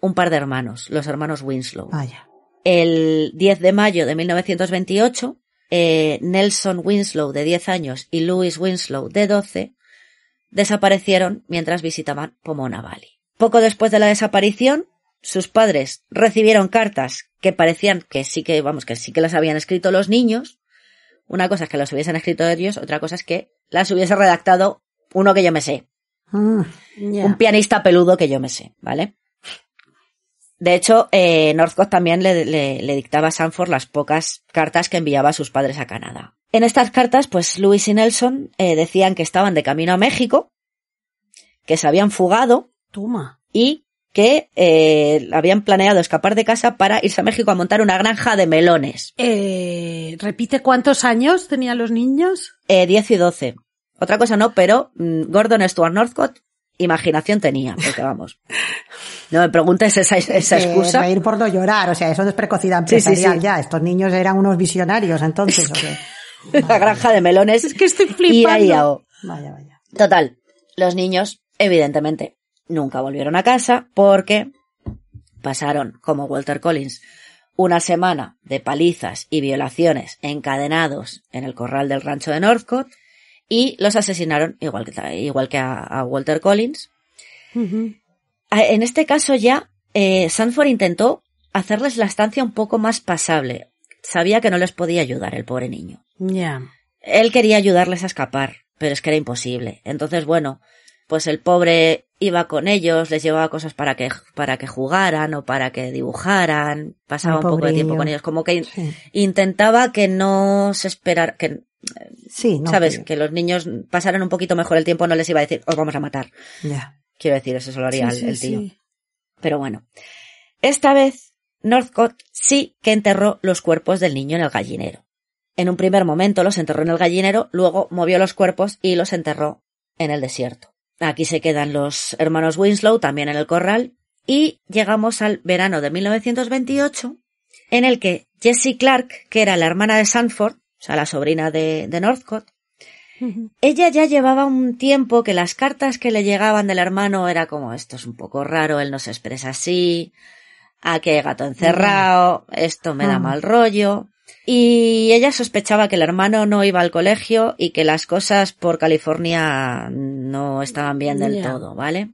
Un par de hermanos, los hermanos Winslow. Vaya. El 10 de mayo de 1928, eh, Nelson Winslow, de 10 años, y Louis Winslow, de 12, desaparecieron mientras visitaban Pomona Valley. Poco después de la desaparición, sus padres recibieron cartas que parecían que sí que, vamos, que sí que las habían escrito los niños. Una cosa es que las hubiesen escrito ellos, otra cosa es que las hubiese redactado uno que yo me sé. Mm, Ya. Un pianista peludo que yo me sé, ¿vale? De hecho, eh, Northcott también le, le- le dictaba a Sanford las pocas cartas que enviaba a sus padres a Canadá. En estas cartas, pues Louis y Nelson eh, decían que estaban de camino a México, que se habían fugado Toma. y que eh, habían planeado escapar de casa para irse a México a montar una granja de melones. Eh, repite cuántos años tenían los niños. Eh, 10 y 12. Otra cosa no, pero mm, Gordon Stuart Northcott imaginación tenía, porque vamos. No me preguntes esa, esa que excusa. reír por no llorar, o sea, eso no es precocidad Sí, sí, empresarial sí. ya. Estos niños eran unos visionarios entonces. ¿o qué? <laughs> La granja de melones. Es que estoy y flipando. ahí ao. Vaya, vaya. Total, los niños, evidentemente, nunca volvieron a casa porque pasaron, como Walter Collins, una semana de palizas y violaciones encadenados en el corral del rancho de Northcott y los asesinaron igual que, igual que a, a Walter Collins. En este caso ya, eh, Sanford intentó hacerles la estancia un poco más pasable. Sabía que no les podía ayudar el pobre niño. Ya. Él quería ayudarles a escapar, pero es que era imposible. Entonces, bueno, pues el pobre iba con ellos, les llevaba cosas para que, para que jugaran o para que dibujaran, pasaba un poco de tiempo con ellos, como que Sí, intentaba que no se esperara, que, Sí, no. sabes, que- que los niños pasaran un poquito mejor el tiempo, no les iba a decir, os vamos a matar. Quiero decir, eso se lo haría Sí, el, tío. Pero bueno, esta vez Northcott sí que enterró los cuerpos del niño en el gallinero. En un primer momento los enterró en el gallinero, luego movió los cuerpos y los enterró en el desierto. Aquí se quedan los hermanos Winslow, también en el corral, y llegamos al verano de 1928, en el que Jessie Clark, que era la hermana de Sanford, o sea, la sobrina de, de Northcott, ella ya llevaba un tiempo que las cartas que le llegaban del hermano era como esto es un poco raro, él no se expresa así, aquí hay gato encerrado, esto me da Ah. mal rollo. Y ella sospechaba que el hermano no iba al colegio y que las cosas por California no estaban bien del todo, ¿vale?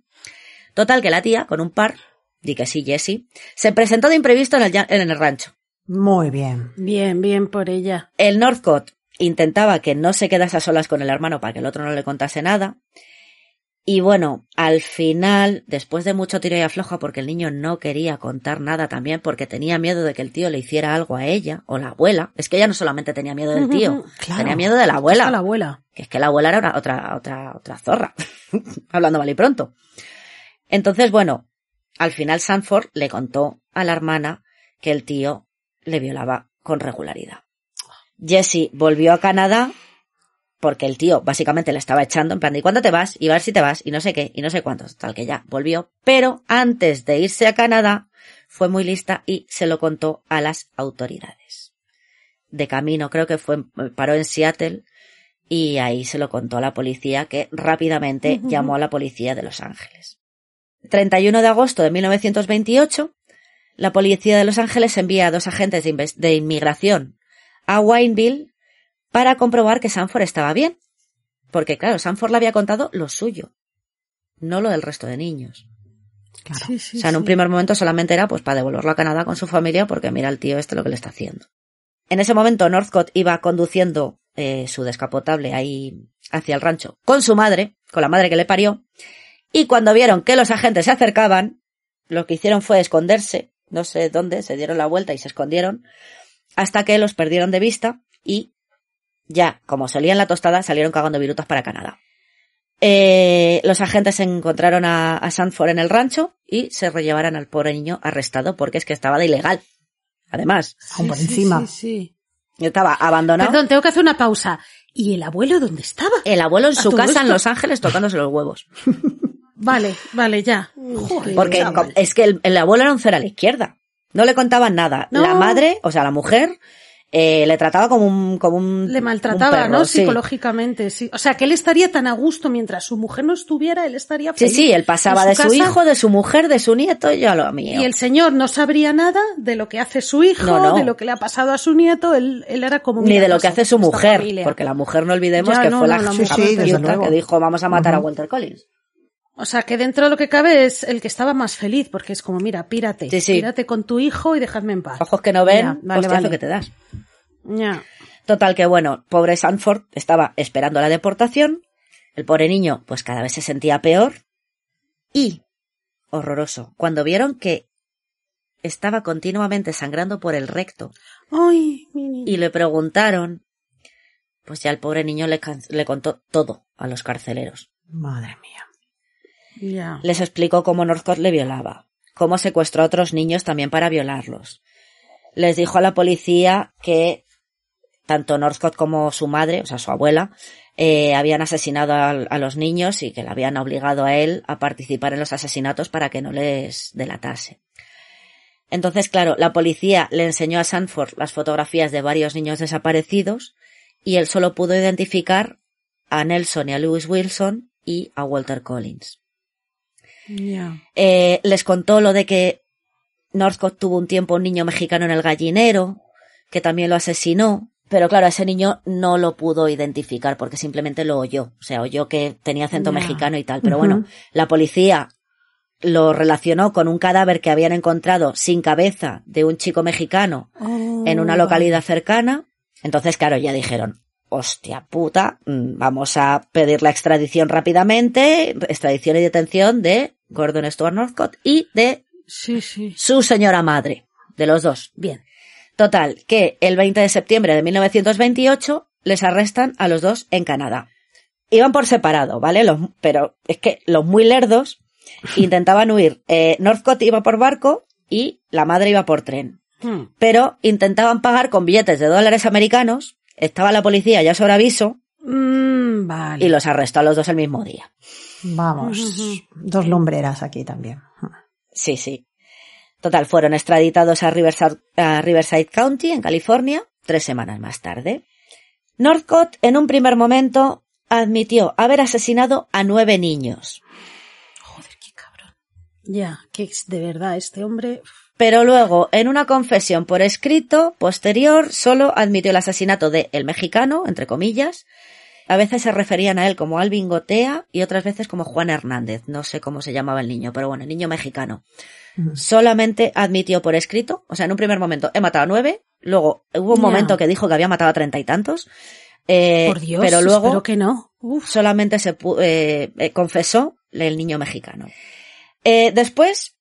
Total que la tía, con un par, di que sí, Jessie, se presentó de imprevisto en el, en el rancho. Muy bien. Bien, bien por ella. El Northcott intentaba que no se quedase a solas con el hermano para que el otro no le contase nada. Y bueno, al final, después de mucho tiro y afloja, porque el niño no quería contar nada también, porque tenía miedo de que el tío le hiciera algo a ella, o la abuela. Es que ella no solamente tenía miedo del tío, <laughs> Claro. tenía miedo de la abuela. La abuela. Que es que la abuela era una- otra, otra, otra zorra. <laughs> Hablando mal y pronto. Entonces, bueno, al final Sanford le contó a la hermana que el tío le violaba con regularidad. Jessie volvió a Canadá porque el tío básicamente le estaba echando en plan, ¿y cuándo te vas? Y a ver si te vas, y no sé qué, y no sé cuántos, tal que ya volvió. Pero antes de irse a Canadá, fue muy lista y se lo contó a las autoridades. De camino, creo que fue, paró en Seattle y ahí se lo contó a la policía que rápidamente llamó a la policía de Los Ángeles. 31 de agosto de 1928, la policía de Los Ángeles envía a dos agentes de, de inmigración a Wineville para comprobar que Sanford estaba bien. Porque claro, Sanford le había contado lo suyo, no lo del resto de niños. Claro. Sí, sí, o sea, en un sí. primer momento solamente era pues para devolverlo a Canadá con su familia porque mira el tío este lo que le está haciendo. En ese momento Northcott iba conduciendo eh, su descapotable ahí hacia el rancho con su madre, con la madre que le parió, y cuando vieron que los agentes se acercaban, lo que hicieron fue esconderse, no sé dónde, se dieron la vuelta y se escondieron, hasta que los perdieron de vista y ya, como solían la tostada, salieron cagando virutas para Canadá. Eh, los agentes encontraron a, a Sanford en el rancho y se rellevaron al pobre niño arrestado porque es que estaba de ilegal. Además, Aún por Sí, sí, encima. sí, sí. estaba abandonado. Perdón, tengo que hacer una pausa. ¿Y el abuelo dónde estaba? El abuelo en ¿A su casa en? Los Ángeles tocándose los huevos. <laughs> Vale, vale, ya. Joder, Porque es que el, el abuelo era un cero a la izquierda. No le contaban nada. No. La madre, o sea, la mujer, eh, le trataba como un, como un Le un maltrataba, perro, ¿no? sí. Psicológicamente, sí. O sea, que él estaría tan a gusto mientras su mujer no estuviera, él estaría Sí, feliz. sí, él pasaba de su casa, hijo, de su mujer, de su nieto y a lo mío. Y el señor no sabría nada de lo que hace su hijo, No, no. de lo que le ha pasado a su nieto, él, él era como... Ni de lo paso que hace su mujer, familia. porque la mujer no olvidemos Ya, que no, fue no, la la <laughs> Sí, sí, que dijo vamos a matar a. Walter Collins. O sea, que dentro de lo que cabe es el que estaba más feliz, porque es como, mira, pírate, Sí, sí. pírate con tu hijo y dejadme en paz. Ojos que no ven, Ya, vale, hostiazo vale. que te das. Ya. Total que bueno, pobre Sanford estaba esperando la deportación, el pobre niño pues cada vez se sentía peor y, horroroso, cuando vieron que estaba continuamente sangrando por el recto Ay, y le preguntaron, pues ya el pobre niño le, le contó todo a los carceleros. Madre mía. Les explicó cómo Northcott le violaba, cómo secuestró a otros niños también para violarlos. Les dijo a la policía que tanto Northcott como su madre, o sea, su abuela, eh, habían asesinado a, a los niños y que le habían obligado a él a participar en los asesinatos para que no les delatase. Entonces, claro, la policía le enseñó a Sanford las fotografías de varios niños desaparecidos y él solo pudo identificar a Nelson y a Lewis Wilson y a Walter Collins. Eh, les contó lo de que Northcott tuvo un tiempo un niño mexicano en el gallinero, que también lo asesinó, pero claro, ese niño no lo pudo identificar porque simplemente lo oyó, o sea, oyó que tenía acento mexicano y tal, pero bueno, la policía lo relacionó con un cadáver que habían encontrado sin cabeza de un chico mexicano en una Oh, localidad cercana. Entonces, claro, ya dijeron, hostia puta, mm, vamos a pedir la extradición rápidamente, extradición y detención de Gordon Stewart Northcott y de Sí, sí. su señora madre, de los dos. Bien. Total, que el 20 de septiembre de 1928 les arrestan a los dos en Canadá. Iban por separado, ¿vale? Los, pero es que los muy lerdos <laughs> intentaban huir. Eh, Northcott iba por barco y la madre iba por tren. Hmm. Pero intentaban pagar con billetes de dólares americanos. Estaba la policía ya sobre aviso Mm, vale. y los arrestó a los dos el mismo día. Vamos. Dos lumbreras aquí también. Sí, sí. Total, fueron extraditados a Riverside, a Riverside County, en California, tres semanas más tarde. Northcott, en un primer momento, admitió haber asesinado a nueve niños. Joder, qué cabrón. Ya, que es de verdad este hombre. Pero luego, en una confesión por escrito posterior, solo admitió el asesinato de el mexicano, entre comillas. A veces se referían a él como Alvin Gotea y otras veces como Juan Hernández. No sé cómo se llamaba el niño, pero bueno, el niño mexicano. Solamente admitió por escrito, o sea, en un primer momento he matado a nueve, luego hubo un momento que dijo que había matado a treinta y tantos, eh, Por Dios, pero luego que no. Uf. solamente se eh, eh, confesó el niño mexicano. Eh, después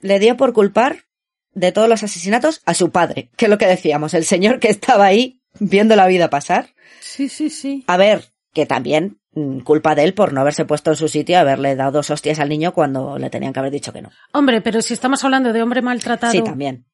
le dio por culpar de todos los asesinatos a su padre, que es lo que decíamos, el señor que estaba ahí viendo la vida pasar. Sí, sí, sí. A ver, que también mm, culpa de él por no haberse puesto en su sitio y haberle dado dos hostias al niño cuando le tenían que haber dicho que no. Hombre, pero si estamos hablando de hombre maltratado, Sí, también.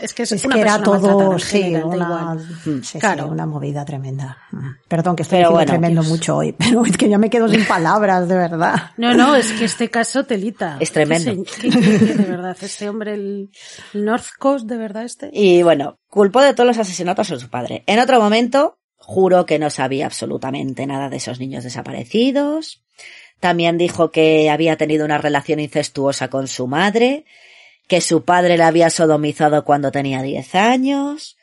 Es que es, Es una que era todo, en sí, una. Mm, sí, sí, claro. una movida tremenda. Mm. Perdón, que estoy bueno, tremendo Dios. mucho hoy, <laughs> pero es que ya me quedo sin palabras, de verdad. No, no, es que este caso telita. Es tremendo. Que se- que- que- que de verdad, este hombre, el, el North Coast, de verdad, este. Y bueno, culpó de todos los asesinatos a su padre. En otro momento, juró que no sabía absolutamente nada de esos niños desaparecidos. También dijo que había tenido una relación incestuosa con su madre, que su padre la había sodomizado cuando tenía 10 años.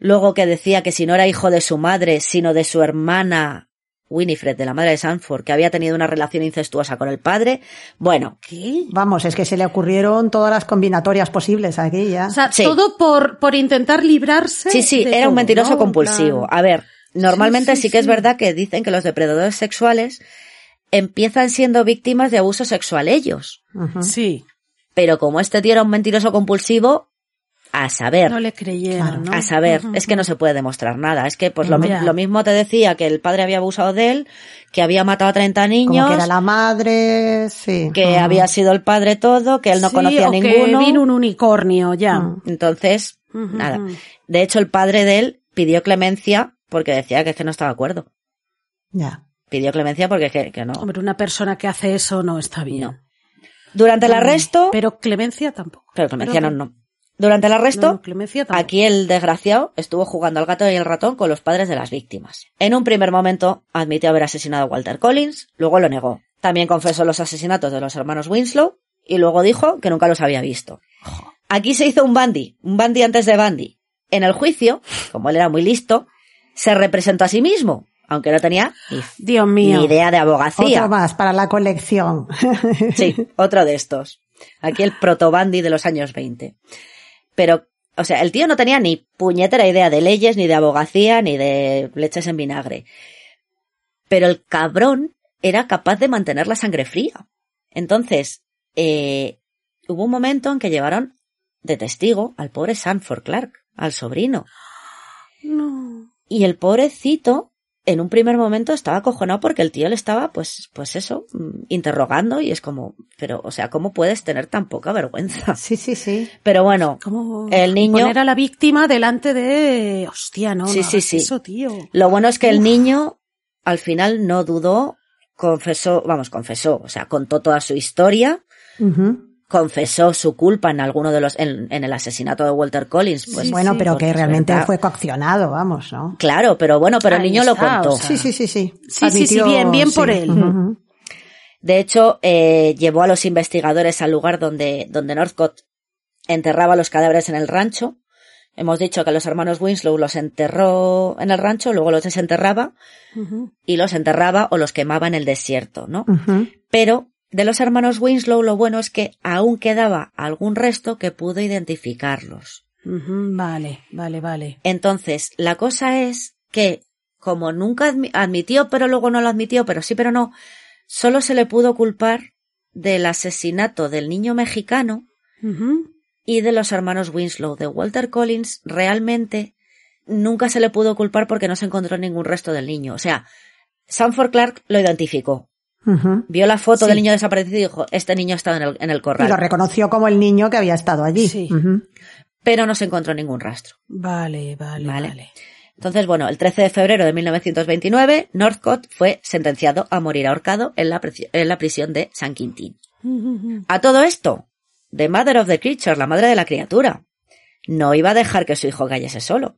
Luego que decía que si no era hijo de su madre, sino de su hermana Winifred, de la madre de Sanford, que había tenido una relación incestuosa con el padre. Bueno, ¿Qué? Vamos, es que se le ocurrieron todas las combinatorias posibles aquí ya. O sea, Sí. todo por, por intentar librarse. Sí, sí, de era un mentiroso compulsivo. plan- A ver, normalmente sí, Sí, sí, que es verdad que dicen que los depredadores sexuales empiezan siendo víctimas de abuso sexual ellos. Sí, Pero como este tío era un mentiroso compulsivo, a saber, no le creyeron, Claro. ¿no? a saber, es que no se puede demostrar nada. Es que pues lo, mismo te decía que el padre había abusado de él, que había matado a 30 Como niños, que era la madre, sí. que había sido el padre todo, que él no Sí, conocía a o que ninguno. vino un unicornio, ya. Entonces, nada. De hecho, el padre de él pidió clemencia porque decía que es que no estaba de acuerdo. Ya. Pidió clemencia porque que, que no. Hombre, una persona que hace eso no está bien. No. Durante el arresto, pero, Pero Clemencia tampoco. clemencia no, Pero- no. Durante el arresto, No, no, Clemencia aquí el desgraciado estuvo jugando al gato y el ratón con los padres de las víctimas. En un primer momento admitió haber asesinado a Walter Collins, luego lo negó. También confesó los asesinatos de los hermanos Winslow y luego dijo que nunca los había visto. Aquí se hizo un bandy, un bandy antes de bandy. En el juicio, como él era muy listo, se representó a sí mismo, aunque no tenía ni, Dios mío. ni idea de abogacía. Otro más para la colección. <laughs> Sí, otro de estos. Aquí el protobandi de los años 20. Pero, o sea, el tío no tenía ni puñetera idea de leyes, ni de abogacía, ni de leches en vinagre. Pero el cabrón era capaz de mantener la sangre fría. Entonces, eh, hubo un momento en que llevaron de testigo al pobre Sanford Clark, al sobrino. No. Y el pobrecito, en un primer momento estaba acojonado porque el tío le estaba, pues, pues eso, mm, interrogando y es como, pero, o sea, ¿cómo puedes tener tan poca vergüenza? <laughs> Sí, sí, sí. Pero bueno, ¿Cómo El niño- poner a la víctima delante de... Hostia, no, Sí, no sí, sí. eso, tío. lo bueno es que el niño al final no dudó, confesó, vamos, confesó, o sea, contó toda su historia. Confesó su culpa en alguno de los, en, en el asesinato de Walter Collins, pues. Sí, bueno, sí, pero que realmente verdad. fue coaccionado, vamos, ¿no? Claro, pero bueno, pero el niño lo contó. o sea, Sí, sí, sí, sí. Sí, sí, sí, bien, bien por él. Ujú. De hecho, eh, llevó a los investigadores al lugar donde, donde Northcott enterraba los cadáveres en el rancho. Hemos dicho que los hermanos Winslow los enterró en el rancho, luego los desenterraba y los enterraba o los quemaba en el desierto, ¿no? Pero de los hermanos Winslow lo bueno es que aún quedaba algún resto que pudo identificarlos. Vale, vale, vale. Entonces, la cosa es que, como nunca admi- admitió, pero luego no lo admitió, pero sí, pero no, solo se le pudo culpar del asesinato del niño mexicano y de los hermanos Winslow. De Walter Collins, realmente nunca se le pudo culpar porque no se encontró ningún resto del niño. O sea, Sanford Clark lo identificó. Vio la foto Sí. del niño desaparecido y dijo, este niño en el, en el Y lo corral. reconoció como el niño que había estado allí. Sí. Pero no se encontró ningún rastro. Vale, vale, Vale. vale. Entonces, bueno, el 13 de febrero de 1929, Northcott fue sentenciado a morir ahorcado en la, presi- en la prisión de San Quintín. A todo esto, The Mother of the Creature, la madre de la criatura, no iba a dejar que su hijo cayese solo.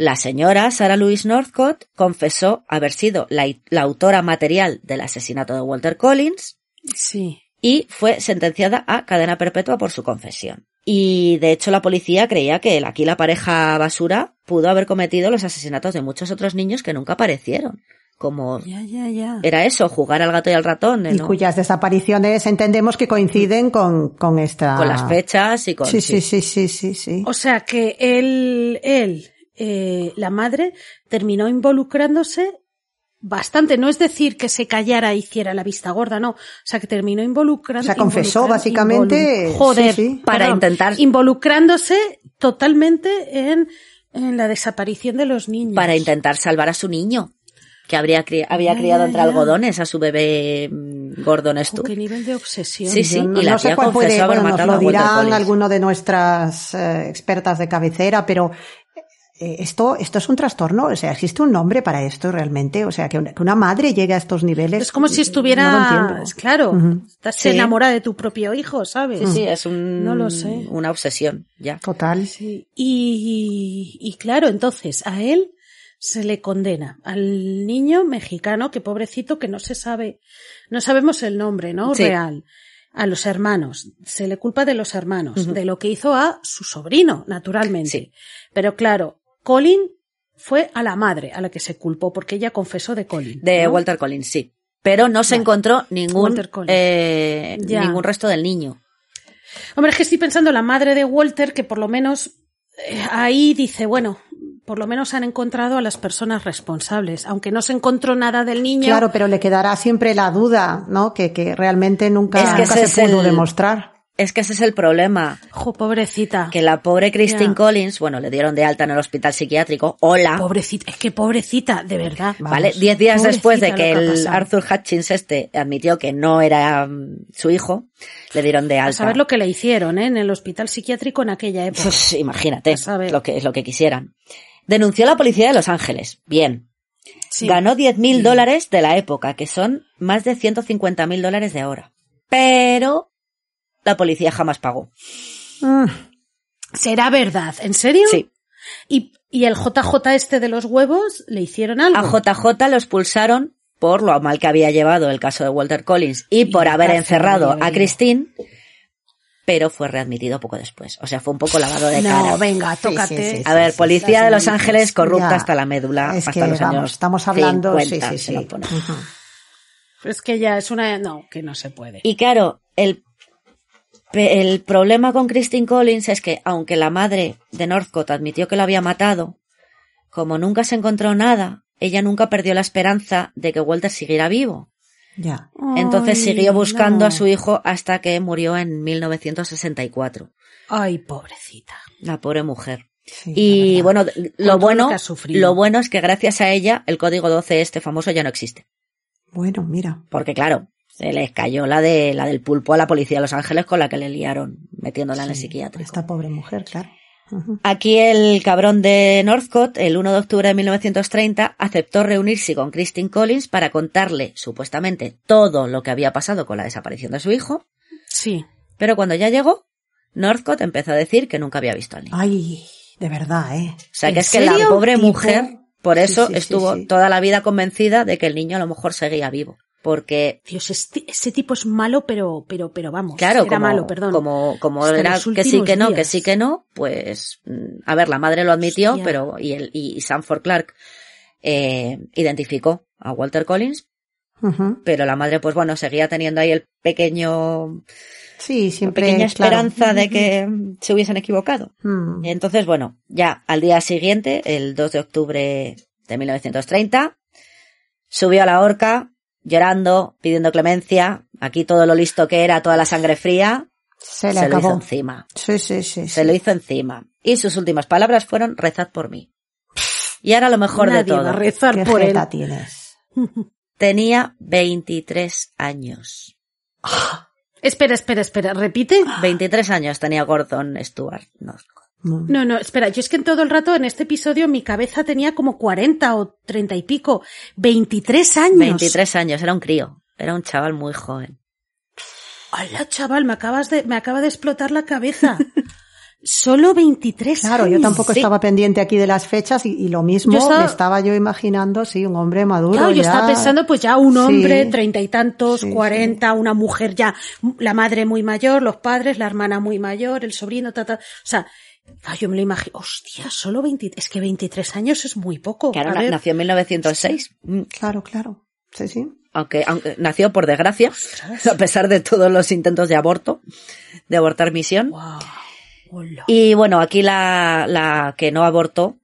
La señora Sarah Louise Northcott confesó haber sido la, la autora material del asesinato de Walter Collins Sí. y fue sentenciada a cadena perpetua por su confesión. Y de hecho la policía creía que aquí la pareja basura pudo haber cometido los asesinatos de muchos otros niños que nunca aparecieron. Como Ya, ya, ya. era eso, jugar al gato y al ratón, Y ¿no? cuyas desapariciones entendemos que coinciden con, con esta. con las fechas y con... Sí, sí, sí, sí, sí, sí. O sea que él, él, eh, la madre, terminó involucrándose bastante. No es decir que se callara e hiciera la vista gorda, no. O sea, que terminó involucrando. O sea, confesó básicamente, involu- Joder, sí, sí. Para perdón, intentar- Involucrándose totalmente en, en la desaparición de los niños. Para intentar salvar a su niño, que habría cri- había Ya, criado ya, entre ya. algodones a su bebé mm, Gordon Stu. qué nivel de obsesión. Sí, sí. No, y la no sé cuál puede, bueno, nos lo dirán alguno de nuestras eh, expertas de cabecera, pero esto, esto es un trastorno, o sea, existe un nombre para esto realmente, o sea, que una, que una madre llegue a estos niveles. Es como si estuviera, No claro, Ujú. estás Sí. enamorada de tu propio hijo, ¿sabes? Sí, sí, es un, No lo sé. una obsesión, ya. Total. Sí. Y, y claro, entonces a él se le condena al niño mexicano, que pobrecito que no se sabe, no sabemos el nombre, ¿no? Sí. Real. A los hermanos. Se le culpa de los hermanos, de lo que hizo a su sobrino, naturalmente. Sí. Pero claro, Colin fue a la madre a la que se culpó, porque ella confesó de Colin. De ¿no? Walter Collins, sí. Pero no se Vale. encontró ningún, eh, ningún resto del niño. Hombre, es que estoy pensando en la madre de Walter, que por lo menos eh, ahí dice, bueno, por lo menos han encontrado a las personas responsables, aunque no se encontró nada del niño. Claro, pero le quedará siempre la duda, ¿no? Que, que realmente nunca, Es que nunca se pudo el- demostrar. Es que ese es el problema. Jo, pobrecita. Que la pobre Christine. Collins, bueno, le dieron de alta en el hospital psiquiátrico. Hola. Pobrecita, es que pobrecita, de verdad. ¿Vale? Diez días Pobrecita después de que el. Arthur Hutchins este admitió que no era mm, su hijo, le dieron de A alta. saber lo que le hicieron, ¿eh? En el hospital psiquiátrico en aquella época. <laughs> Pues imagínate A lo que es lo que quisieran. Denunció a la policía de Los Ángeles. Bien. Sí. Ganó 10.000 dólares de la época, que son más de 150.000 dólares de ahora. Pero la policía jamás pagó. Mm, ¿Será verdad? ¿En serio? Sí. ¿Y, y el JJ este de los huevos le hicieron algo? A JJ lo expulsaron por lo mal que había llevado el caso de Walter Collins y, Y por haber encerrado a. Christine, pero fue readmitido poco después. O sea, fue un poco lavado de no, cara. venga, Sí, tócate. sí, sí, A ver, sí, policía de Los. Ángeles corrupta Ya. hasta la médula, es hasta que, los vamos, años estamos hablando, 50, sí, sí, sí. Es que ya es una... No, que no se puede. Y claro, el, el problema con Christine Collins es que, aunque la madre de Northcott admitió que lo había matado, como nunca se encontró nada, ella nunca perdió la esperanza de que Walter siguiera vivo. Ya. Entonces Ay, siguió buscando no. a su hijo hasta que murió en 1964. Ay, pobrecita. La pobre mujer. sí, Y bueno, lo bueno, lo bueno es que gracias a ella el código 12 este famoso ya no existe. Bueno, mira. Porque claro, se les cayó la de la del pulpo a la policía de Los Ángeles con la que le liaron metiéndola en el Sí, psiquiátrico. Esta pobre mujer, claro. Aquí el cabrón de Northcott, el 1 de octubre de 1930, aceptó reunirse con Christine Collins para contarle, supuestamente, todo lo que había pasado con la desaparición de su hijo, Sí. pero cuando ya llegó, Northcott empezó a decir que nunca había visto al niño. Ay, de verdad, ¿eh? O sea, ¿En que es que la pobre mujer, por eso sí, sí, estuvo sí. toda la vida convencida de que el niño a lo mejor seguía vivo. Porque, Dios, este- ese tipo es malo, pero, pero, pero vamos. claro, era como, malo, perdón. como, como Hasta era que sí que no, que sí que no, pues, mm, a ver, la madre lo admitió, Hostia. pero, y el, y Sanford Clark, eh, identificó a Walter Collins, pero la madre, pues bueno, seguía teniendo ahí el pequeño, Sí, siempre. pequeña claro. esperanza de que se hubiesen equivocado. Mm. Entonces, bueno, ya al día siguiente, el 2 de octubre de 1930, subió a la horca, llorando, pidiendo clemencia. Aquí todo lo listo que era, toda la sangre fría, Se le se lo hizo acabó. encima. Sí, sí, sí. Se sí. lo hizo encima. Y sus últimas palabras fueron, rezad por mí. Y ahora lo mejor Nadie de todo. va a rezar ¿Qué por él. tienes? <laughs> Tenía 23 años. Espera, espera, espera, repite. 23 años tenía Gordon Stewart. No. No, no, espera, yo es que en todo el rato en este episodio mi cabeza tenía como 40 o 30 y pico. 23 años. 23 años, era un crío. Era un chaval muy joven. Hola, chaval, me acabas de, me acaba de explotar la cabeza. <laughs> Solo 23 Claro, años. yo tampoco Sí. estaba pendiente aquí de las fechas y, y lo mismo Yo estaba- me estaba yo imaginando, sí, un hombre maduro. Claro, yo ya. estaba pensando, pues ya un Sí. hombre, treinta y tantos, Sí, cuarenta, una mujer ya, la madre muy mayor, los padres, la hermana muy mayor, el sobrino, ta, ta. O sea, claro, yo me lo imagino, hostia, solo 20, es que 23 años es muy poco. Claro, na- nació en 1906. Mm, Claro, claro. Sí, sí. Aunque, aunque nació por desgracia, a pesar de todos los intentos de aborto, de abortar misión. Hola. Y bueno, aquí la, la que no abortó,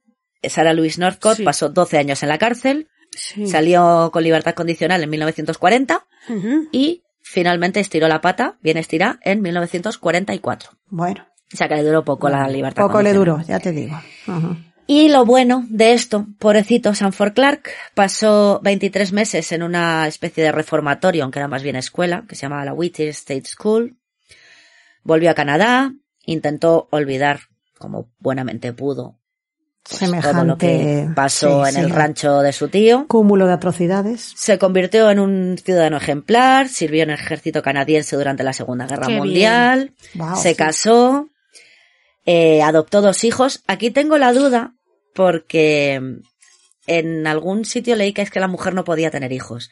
Sarah Louise Northcott, Sí. pasó 12 años en la cárcel. Sí. Salió con libertad condicional en 1940 Ujú. y finalmente estiró la pata, bien estirada, en 1944. Bueno, O sea que le duró poco la libertad poco le duró, ya te digo. Y lo bueno de esto, pobrecito Sanford Clark, pasó 23 meses en una especie de reformatorio, aunque era más bien escuela, que se llamaba la Whittier State School. Volvió a Canadá, intentó olvidar, como buenamente pudo, todo lo Semejante que pasó sí, en sí. el rancho de su tío. Cúmulo de atrocidades. Se convirtió en un ciudadano ejemplar, sirvió en el ejército canadiense durante la Segunda Guerra Qué. Mundial, Wow, se sí. casó, eh, adoptó dos hijos. Aquí tengo la duda porque en algún sitio leí que es que la mujer no podía tener hijos.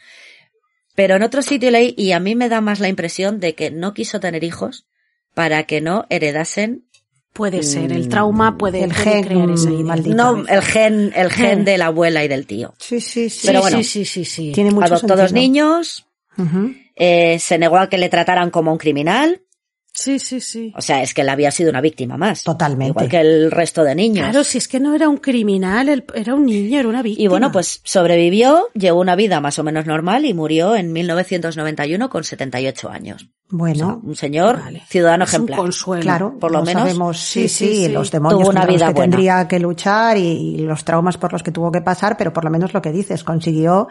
Pero en otro sitio leí, y a mí me da más la impresión de que no quiso tener hijos para que no heredasen, Puede ser, el trauma puede, El puede gen, crear esa idea. maldito. no el gen, el gen de la abuela y del tío. Sí, sí, sí. Pero sí, bueno, sí, sí, sí, sí. Tiene mucho Adoptó dos niños, eh, se negó a que le trataran como un criminal, Sí, sí, sí. o sea, es que él había sido una víctima más. Totalmente. Igual que el resto de niños. Claro, si es que no era un criminal, él- era un niño, era una víctima. Y bueno, pues sobrevivió, llevó una vida más o menos normal y murió en 1991 con 78 años. Bueno, Un señor Vale. ciudadano Es un ejemplar. consuelo. claro, por lo no menos, sabemos, sí, sí, sí, sí, los demonios Tuvo una contra los vida que buena. tendría que luchar y, y los traumas por los que tuvo que pasar, pero por lo menos lo que dices, consiguió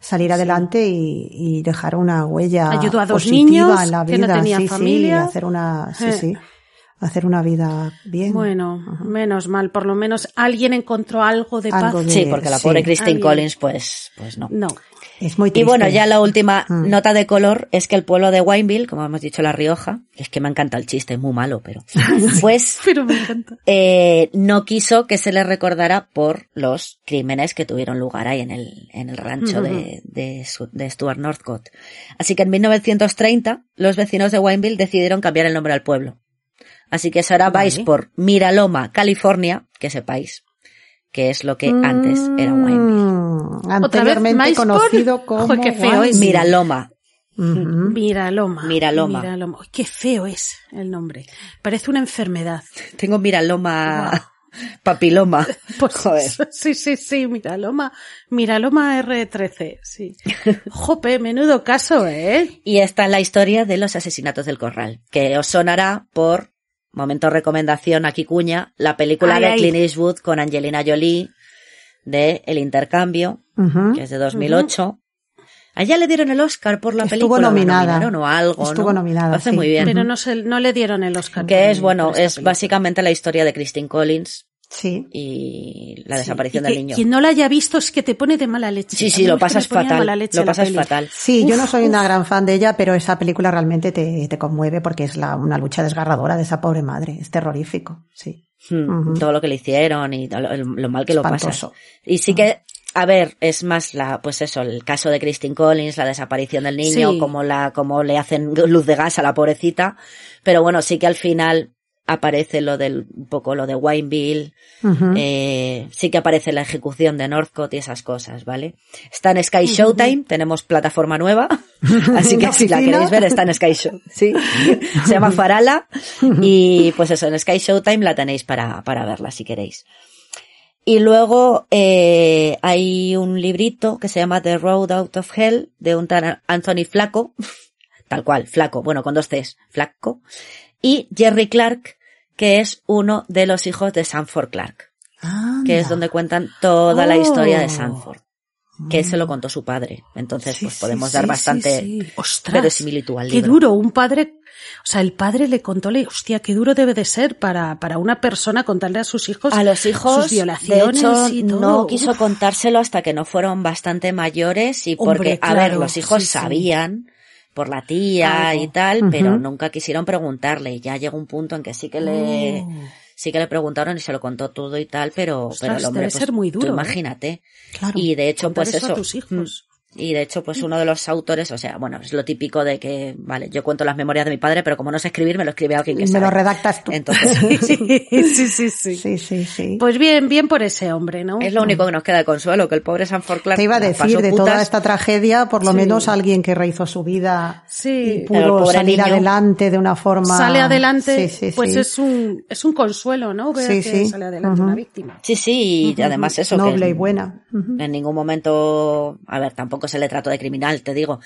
salir adelante y, y dejar una huella Ayudó a dos positiva niños en la que vida, no tenían sí, familia. sí, hacer una, sí, Eh. sí, hacer una vida bien. Bueno, menos mal, por lo menos alguien encontró algo de Algo paz. de- Sí, porque la Sí. pobre Christine Alguien. Collins, pues, pues no. No. Es muy Y triste. bueno, ya la última Mm. nota de color es que el pueblo de Wineville, como hemos dicho La Rioja, es que me encanta el chiste, es muy malo, pero <laughs> pues <laughs> Pero me encanta. eh, no quiso que se le recordara por los crímenes que tuvieron lugar ahí en el, en el rancho de, de, Stuart Northcott. Así que en 1930 los vecinos de Wineville decidieron cambiar el nombre al pueblo. Así que eso ahora vais Vale. por Miraloma, California, que sepáis que es lo que antes era Wineville. Mm, anteriormente conocido como Joder, qué feo Wineville. es. Miraloma. Miraloma. Miraloma. Miraloma. Uy, qué feo es el nombre. Parece una enfermedad. Tengo Miraloma, <laughs> papiloma. <laughs> Pues, Joder. <laughs> Sí, sí, sí, Miraloma. Miraloma R13, sí. Jope, menudo caso, ¿eh? Y esta es la historia de los asesinatos del corral, que os sonará por, momento recomendación aquí cuña, la película Ay, de ay. Clint Eastwood con Angelina Jolie de El Intercambio, que es de 2008. A ella le dieron el Oscar por la Estuvo película. la nominada. o algo, Estuvo ¿no? nominada, Lo hace sí. muy bien. Pero no, se, no le dieron el Oscar. que por- es, bueno, es película. básicamente la historia de Christine Collins Sí. y la Sí, desaparición y del que niño. Quien no la haya visto es que te pone de mala leche. Sí, sí, lo pasas fatal. Lo pasas fatal. Sí, yo no soy una gran fan de ella, pero esa película realmente te, te conmueve porque es la, una lucha desgarradora de esa pobre madre. Es terrorífico, sí. Hmm. Todo lo que le hicieron y lo, lo mal que lo pasa. Espantoso. Y sí que, a ver, es más la, pues eso, el caso de Christine Collins, la desaparición del niño, Sí. como la, como le hacen luz de gas a la pobrecita. Pero bueno, sí que al final aparece lo del, un poco lo de Wineville, Ujú. eh, sí que aparece la ejecución de Northcott y esas cosas, ¿vale? Está en Sky Showtime, tenemos plataforma nueva, <laughs> así que si la queréis ver está en Sky Show, sí. <laughs> Se llama Farala y pues eso, en Sky Showtime la tenéis para, para verla si queréis. Y luego eh, hay un librito que se llama The Road Out of Hell de un tal Anthony Flaco, <laughs> tal cual, Flaco, bueno, con dos Cs, Flaco, y Jerry Clark, que es uno de los hijos de Sanford Clark, que es donde cuentan toda la historia de Oh. Sanford, que se lo contó su padre. Entonces, Sí, pues podemos sí, dar sí, bastante verosimilitud al qué libro. duro, un padre, o sea, el padre le contó, hostia, qué duro debe de ser para, para una persona contarle a sus hijos A los hijos, sus violaciones de hecho, y todo. no quiso Uf. contárselo hasta que no fueron bastante mayores y porque, Hombre, a ver, los hijos sabían por la tía Algo. y tal, pero nunca quisieron preguntarle y ya llegó un punto en que sí que le, Oh. sí que le preguntaron y se lo contó todo y tal, pero, Ostras, pero el hombre, debe pues, ser muy duro, ¿eh? imagínate. Claro. Y de hecho, pues eso eso. a tus hijos. Y de hecho, pues uno de los autores, o sea, bueno, es lo típico de que, vale, yo cuento las memorias de mi padre, pero como no sé escribir, me lo escribe alguien que Me sabe. lo redactas tú. Entonces, <laughs> sí, sí, sí, sí. Sí, sí, sí. Pues bien, bien por ese hombre, ¿no? es lo único que nos queda de consuelo, que el pobre Sanford Clark Te iba a decir, de toda esta tragedia, por lo Sí. menos alguien que rehizo su vida Sí. y pudo salir adelante de una forma... Sale adelante, Sí, sí, pues sí. es un, es un consuelo, ¿no? Ver Sí, que sí. sale adelante una víctima. Sí, sí, y además eso. que Noble y buena. En ningún momento, a ver, tampoco se le trató de criminal, te digo.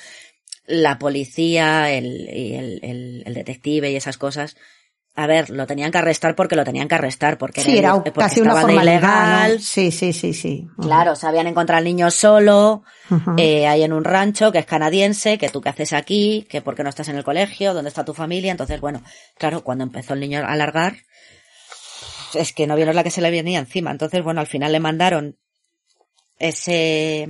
La policía, el, el, el, el detective y esas cosas, a ver, lo tenían que arrestar porque lo tenían que arrestar, porque, Sí, era porque casi una de formalidad, ilegal. ¿no? Sí, sí, sí, sí. Claro, sabían encontrar al niño solo, eh, ahí en un rancho que es canadiense, que tú qué haces aquí, que por qué no estás en el colegio, dónde está tu familia. Entonces, bueno, claro, cuando empezó el niño a largar, es que no vieron la que se le venía encima. Entonces, bueno, al final le mandaron ese,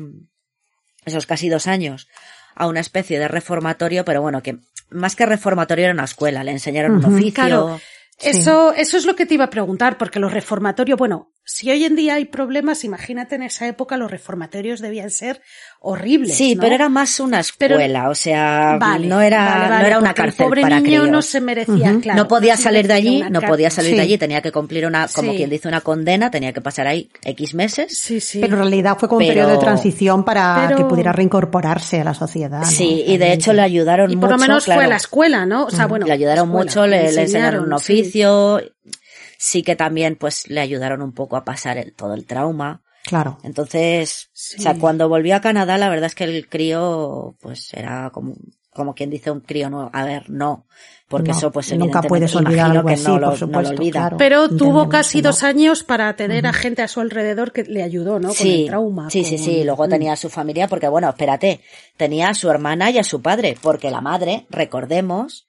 esos casi dos años a una especie de reformatorio, pero bueno, que más que reformatorio era una escuela, le enseñaron un oficio. Claro. Eso, eso es lo que te iba a preguntar, porque los reformatorios, bueno, si hoy en día hay problemas, imagínate en esa época los reformatorios debían ser horribles. Sí, ¿no? pero era más una Pero- escuela, o sea, Vale, no era, vale, vale, no era una cárcel El pobre para niño críos. no se merecía, claro. no podía salir de allí, no podía salir Sí. de allí, tenía que cumplir una, como Sí. quien dice, una condena, tenía que pasar ahí X meses. Sí, sí. Pero en realidad fue como un periodo de transición para Pero- que pudiera reincorporarse a la sociedad. ¿no? Sí, y de hecho le ayudaron y mucho. por lo menos fue claro. a la escuela, ¿no? O sea, bueno. le ayudaron escuela, mucho, le, le enseñaron un oficio, sí. Que también pues le ayudaron un poco a pasar el- todo el trauma. Claro. Entonces, Sí. o sea, cuando volvió a Canadá, la verdad es que el crío, pues era como, como quien dice un crío nuevo. A ver, no, porque No, eso pues nunca puedes olvidar algo que así, no por lo, no lo supuesto, olvida. claro. Pero tuvo casi dos años para tener a gente a su alrededor que le ayudó, ¿no? Con Sí, el trauma. sí, sí, con- sí. Luego tenía a su familia, porque bueno, espérate, tenía a su hermana y a su padre, porque la madre, recordemos,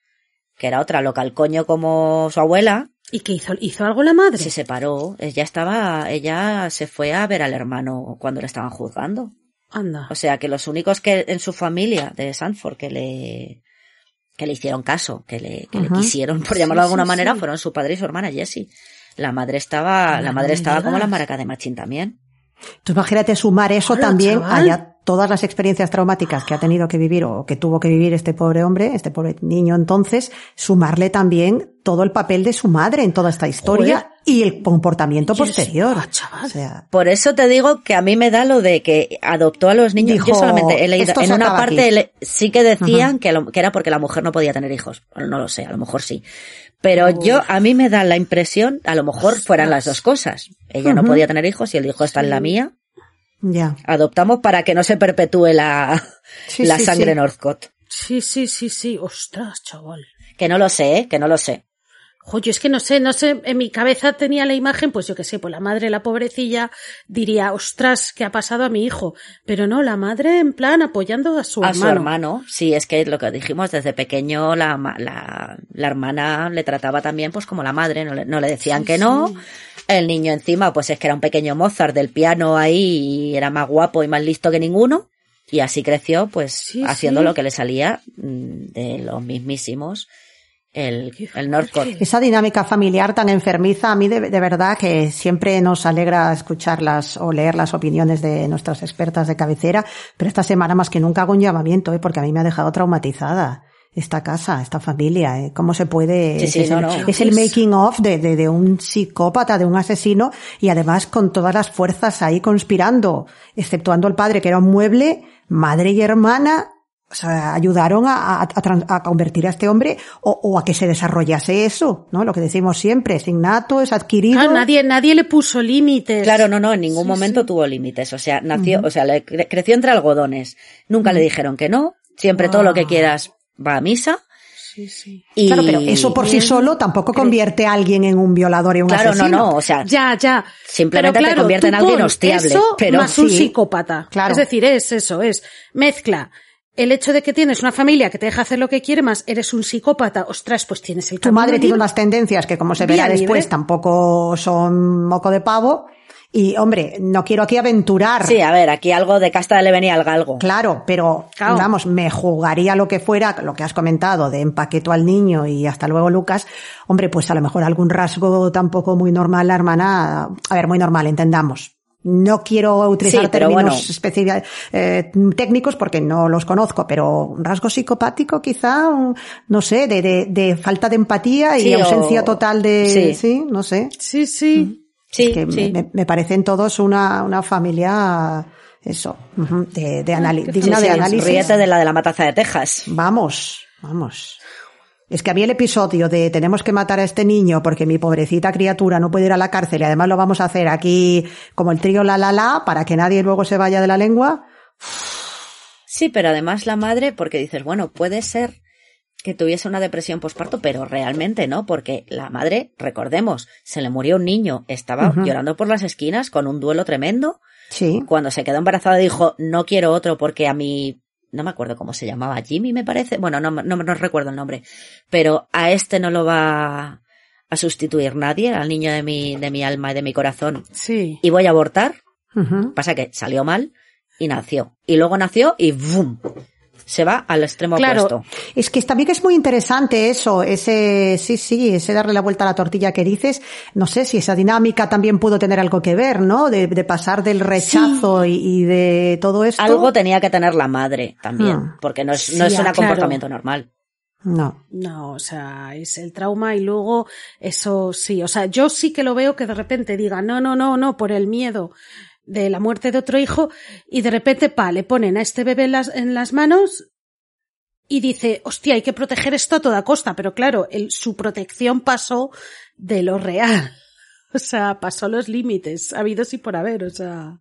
que era otra local coño como su abuela, ¿Y qué hizo? ¿Hizo algo la madre? se separó. Ella estaba, ella se fue a ver al hermano cuando le estaban juzgando. Anda. O sea que los únicos que en su familia de Sanford que le que le hicieron caso, que le, que le quisieron, por Sí, llamarlo de alguna sí, manera, sí. fueron su padre y su hermana Jessie. La madre estaba, la madre estaba como la maraca de Machín también. Tú imagínate sumar eso Hola, también chaval. a todas las experiencias traumáticas que ha tenido que vivir o que tuvo que vivir este pobre hombre, este pobre niño entonces, sumarle también todo el papel de su madre en toda esta historia Joder. y el comportamiento posterior. ah, chaval. O sea, Por eso te digo que a mí me da lo de que adoptó a los niños. Dijo, Yo solamente he leído, "Esto en una parte aquí". le- sí que decían que, lo- que era porque la mujer no podía tener hijos. No lo sé, a lo mejor sí. Pero yo, a mí me da la impresión, a lo mejor fueran las dos cosas. Ella no podía tener hijos y el hijo está en la mía. Ya. Adoptamos para que no se perpetúe la, Sí, la sí, sangre sí. Northcott. Sí, sí, sí, sí. Ostras, chaval. Que no lo sé, ¿eh? que no lo sé. Joder, es que no sé, no sé, en mi cabeza tenía la imagen, pues yo qué sé, pues la madre, la pobrecilla, diría, ostras, ¿qué ha pasado a mi hijo? Pero no, la madre en plan apoyando a su a hermano. su hermano. Sí, es que lo que dijimos desde pequeño, la, la, la hermana le trataba también pues como la madre, no le, no le decían Sí, que no. sí. El niño encima, pues es que era un pequeño Mozart del piano ahí y era más guapo y más listo que ninguno. Y así creció, pues, Sí, haciendo sí. lo que le salía mm, de los mismísimos, el, el Northcott. fuerte. Esa dinámica familiar tan enfermiza, a mí de, de verdad que siempre nos alegra escucharlas o leer las opiniones de nuestras expertas de cabecera, pero esta semana más que nunca hago un llamamiento, ¿eh? porque a mí me ha dejado traumatizada esta casa, esta familia, ¿eh? ¿Cómo se puede? Sí, sí, es, no, el, no. es el making of de, de, de un psicópata, de un asesino, y además con todas las fuerzas ahí conspirando, exceptuando el padre que era un mueble, madre y hermana, o sea, ayudaron a, a- a convertir a este hombre o, o a que se desarrollase eso, ¿no? Lo que decimos siempre, es innato, es adquirido. Claro, nadie, nadie le puso límites. Claro, no, no, en ningún Sí, momento sí. tuvo límites. O sea, nació, o sea, le cre- creció entre algodones. Nunca le dijeron que no. Siempre todo lo que Ah. quieras va a misa. Sí, sí. Y... Claro, pero eso por sí solo tampoco convierte a alguien en un violador y un Claro, asesino. no, no, o sea, Ya, ya. Simplemente Pero te claro, convierte en alguien hostiable, Eso pero más un psicópata. claro. Es decir, es eso, es mezcla. El hecho de que tienes una familia que te deja hacer lo que quiere, más eres un psicópata, ostras, pues tienes el Tu madre tiene unas tendencias que, como se verá después, libre. tampoco son moco de pavo. Y, hombre, no quiero aquí aventurar. sí, a ver, aquí algo de casta le venía al galgo. Claro, pero Claro. vamos, me jugaría lo que fuera, lo que has comentado, de empaqueto al niño y hasta luego Lucas. Hombre, pues a lo mejor algún rasgo tampoco muy normal la hermana, a ver, muy normal, entendamos. no quiero utilizar Sí, términos bueno. eh, técnicos porque no los conozco, pero un rasgo psicopático quizá, un- no sé, de, de, de falta de empatía y Sí, ausencia o- total de, sí. sí, no sé. Sí, sí. Sí, que sí. me, me parecen todos una, una familia, eso, de, de anali- digna Sí, de análisis. Ríete de la de la matanza de Texas. Vamos, vamos. Es que a mí el episodio de tenemos que matar a este niño porque mi pobrecita criatura no puede ir a la cárcel y además lo vamos a hacer aquí como el trío la la la para que nadie luego se vaya de la lengua. Sí, pero además la madre, porque dices, bueno, puede ser que tuviese una depresión posparto, pero realmente no, porque la madre, recordemos, se le murió un niño, estaba llorando por las esquinas con un duelo tremendo. Sí. Cuando se quedó embarazada dijo, no quiero otro porque a mi, no me acuerdo cómo se llamaba, Jimmy me parece, bueno, no, no, no recuerdo el nombre, pero a este no lo va a sustituir nadie, al niño de mi, de mi alma y de mi corazón, Sí. y voy a abortar. Pasa que salió mal y nació. Y luego nació y ¡bum! Se va al extremo Claro. opuesto. Es que también es muy interesante eso, ese, sí, sí, ese darle la vuelta a la tortilla que dices. No sé si esa dinámica también pudo tener algo que ver, ¿no? De, de pasar del rechazo y, y de todo esto. Algo tenía que tener la madre también, Hmm. porque no es, Sí, no es ah, un claro. comportamiento normal. No. No, o sea, es el trauma y luego eso sí, o sea, yo sí que lo veo que de repente diga, no, no, no, no, por el miedo de la muerte de otro hijo y de repente, pa, le ponen a este bebé en las, en las manos y dice, hostia, hay que proteger esto a toda costa, pero claro, el, su protección pasó de lo real, <laughs> o sea, pasó los límites, habidos y por haber, o sea,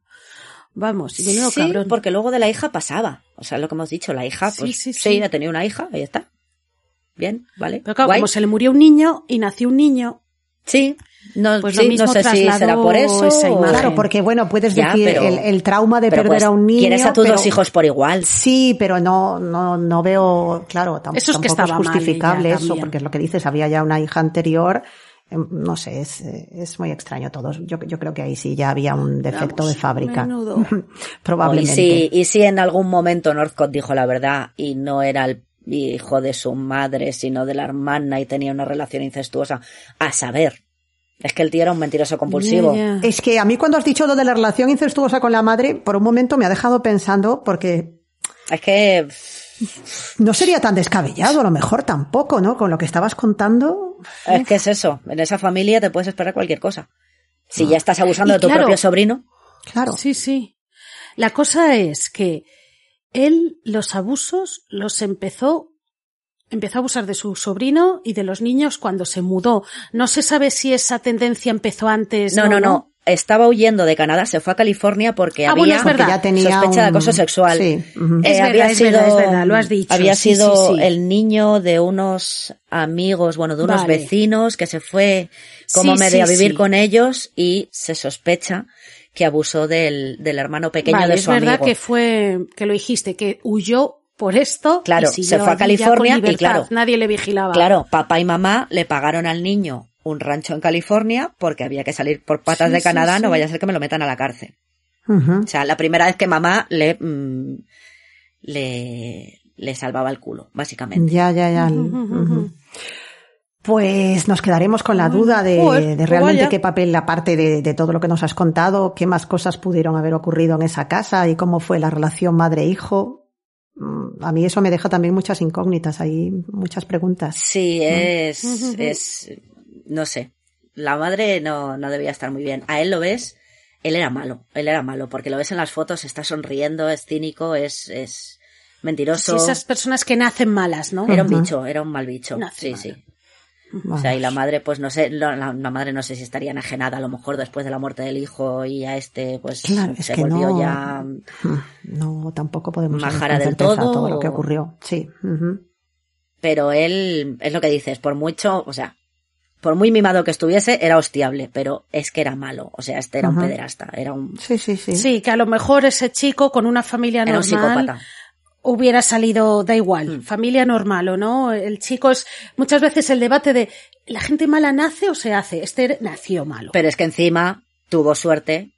vamos, y menudo sí, cabrón. porque luego de la hija pasaba. O sea, lo que hemos dicho, la hija, Sí, pues sí, sí, sí. ha tenido una hija, ahí está. Bien, vale. Pero claro, Guay. como se le murió un niño y nació un niño, Sí, no, Pues lo mismo no sé si será por eso. esa o- imagen. Claro, porque bueno, puedes Ya, decir pero- el, el trauma de perder pues, a un niño. Quieres a tus pero- dos hijos por igual. Sí, pero no, no, no veo, claro, tam- Eso es que tampoco es justificable eso, también. porque es lo que dices, había ya una hija anterior, em, no sé, es, es muy extraño todo. Yo, yo creo que ahí sí ya había un defecto Vamos, de fábrica. menudo. <laughs> Y Probablemente. si, y si en algún momento Northcott dijo la verdad y no era el hijo de su madre, sino de la hermana y tenía una relación incestuosa, a saber. Es que el tío era un mentiroso compulsivo. Es que a mí cuando has dicho lo de la relación incestuosa con la madre, por un momento me ha dejado pensando, porque Es que no sería tan descabellado, a lo mejor tampoco, ¿no? Con lo que estabas contando. Es que es eso. En esa familia te puedes esperar cualquier cosa. Si ya estás abusando Y de tu claro. propio sobrino, Claro. Sí, sí. La cosa es que él los abusos los empezó empezó a abusar de su sobrino y de los niños cuando se mudó. No se sabe si esa tendencia empezó antes. no, no, no. Estaba huyendo de Canadá, se fue a California porque Ah, había bueno, es Porque verdad. ya tenía sospecha de acoso sexual. Sí. Es verdad, había es sido, verdad, es verdad, lo has dicho. Había Sí, sido sí, sí. el niño de unos amigos, bueno, de unos Vale. vecinos que se fue como Sí, medio a vivir sí. con ellos y se sospecha que abusó del, del hermano pequeño Vale, de es su verdad amigo. que fue que lo dijiste que huyó por esto. Claro, y se fue a California con y libertad. claro. nadie le vigilaba. Claro, papá y mamá le pagaron al niño un rancho en California porque había que salir por patas Sí, de Canadá, sí. no vaya a ser que me lo metan a la cárcel. O sea, la primera vez que mamá le, mm, le, le salvaba el culo, básicamente. Ya, ya, ya. Pues nos quedaremos con la duda de, joder, de pues realmente qué papel, aparte de, de todo lo que nos has contado, qué más cosas pudieron haber ocurrido en esa casa y cómo fue la relación madre-hijo. Mm, A mí eso me deja también muchas incógnitas, hay muchas preguntas. Sí, es, Ujú. es, no sé. La madre no, no debía estar muy bien. A él lo ves, él era malo, él era malo, porque lo ves en las fotos, está sonriendo, es cínico, es, es mentiroso. Sí, esas personas que nacen malas, ¿no? Era un bicho, era un mal bicho. Nace sí, mal. sí. O sea, y la madre, pues no sé, la, madre no sé si estaría enajenada a lo mejor después de la muerte del hijo y a este, pues Claro, es se que volvió no- ya. <laughs> No, tampoco podemos Majara del todo, todo lo que ocurrió. Sí. ujú. Pero él, es lo que dices, por mucho, o sea, por muy mimado que estuviese, era hostiable, pero es que era malo. O sea, este era un pederasta, era un, Sí, sí, sí. Sí, que a lo mejor ese chico con una familia era un normal psicópata. Hubiera salido, da igual, Mm. familia normal o no. El chico es muchas veces el debate de ¿la gente mala nace o se hace? Este nació malo. Pero es que encima tuvo suerte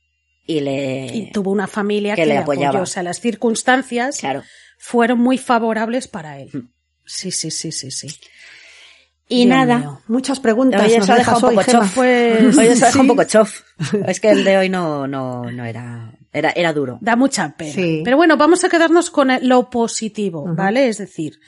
y le. y tuvo una familia que que, le apoyaba. apoyó. O sea, las circunstancias Claro. fueron muy favorables para él. Mm. Sí, sí, sí, sí, sí. Y Dios nada. mío, Muchas preguntas. Hoy nos eso ha dejado un poco chof. Hoy eso ha dejado Sí. un poco chof. Es que el de hoy no, no, no era, era, era duro. Da mucha pena. Sí. Pero bueno, vamos a quedarnos con lo positivo, ¿vale? Es decir,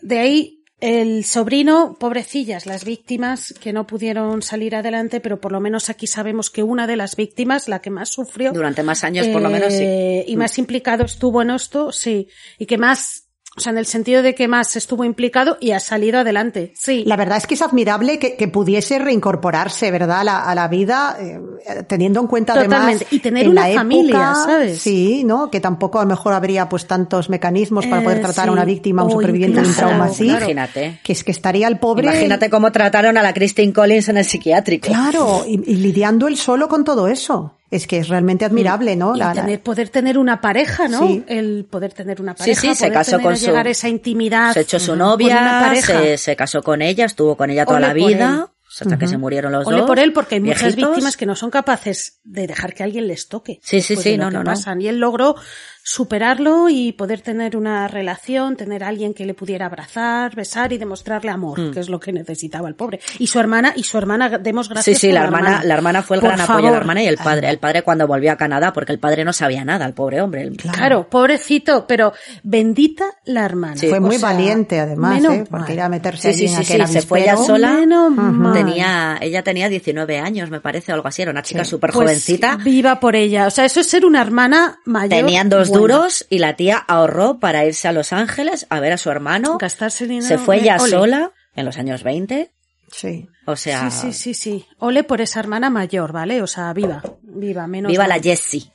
de ahí el sobrino, pobrecillas, las víctimas que no pudieron salir adelante, pero por lo menos aquí sabemos que una de las víctimas, la que más sufrió, Durante más años, por lo menos, sí. eh, y más implicado estuvo en esto, sí, y que más, o sea, en el sentido de que más estuvo implicado y ha salido adelante, sí. La verdad es que es admirable que, que pudiese reincorporarse, ¿verdad? A la, a la vida, eh, teniendo en cuenta Totalmente. además. Y tener en una la época, familia, ¿sabes? Sí, ¿no? Que tampoco a lo mejor habría pues tantos mecanismos para Eh, poder tratar a sí. una víctima, a un superviviente de un trauma así. claro. Imagínate. Que es que estaría el pobre. Imagínate cómo trataron a la Christine Collins en el psiquiátrico. Claro, y, y lidiando él solo con todo eso. Es que es realmente admirable, ¿no? Y La- la- tener, poder tener una pareja, ¿no? Sí. El poder tener una Sí, pareja. sí, se poder casó tener con a su- llegar a esa intimidad. Se echó su novia, se, se casó con ella, estuvo con ella toda Ole la vida, hasta que se murieron los Ole dos. por él, porque hay muchas víctimas que no son capaces de dejar que alguien les toque. Sí, sí, Pues sí, no, no, no. pasan. Y él logró superarlo y poder tener una relación, tener a alguien que le pudiera abrazar, besar y demostrarle amor, que es lo que necesitaba el pobre. Y su hermana, y su hermana, demos Sí, gracias sí, por la hermana, la hermana fue el Por gran apoyo de la hermana y el padre. El padre cuando volvió a Canadá, porque el padre no sabía nada, el pobre hombre. El- Claro, pobrecito, pero bendita la hermana. Fue O muy sea, valiente, además, ¿eh? Porque mal. ir a meterse Sí, allí sí, en sí, aquel sí, se fue ella sola. Menos mal. Tenía, ella tenía 19 años, me parece, o algo así, era una chica Sí. súper Pues jovencita. viva por ella. O sea, eso es ser una hermana mayor. Tenían dos. Duros y la tía ahorró para irse a Los Ángeles a ver a su hermano. Gastarse dinero. Se fue ella Ole. sola en los años 20. Sí. O sea, Sí, sí, sí, sí. Ole por esa hermana mayor, ¿vale? O sea, viva, viva, menos viva mal. la Jessie.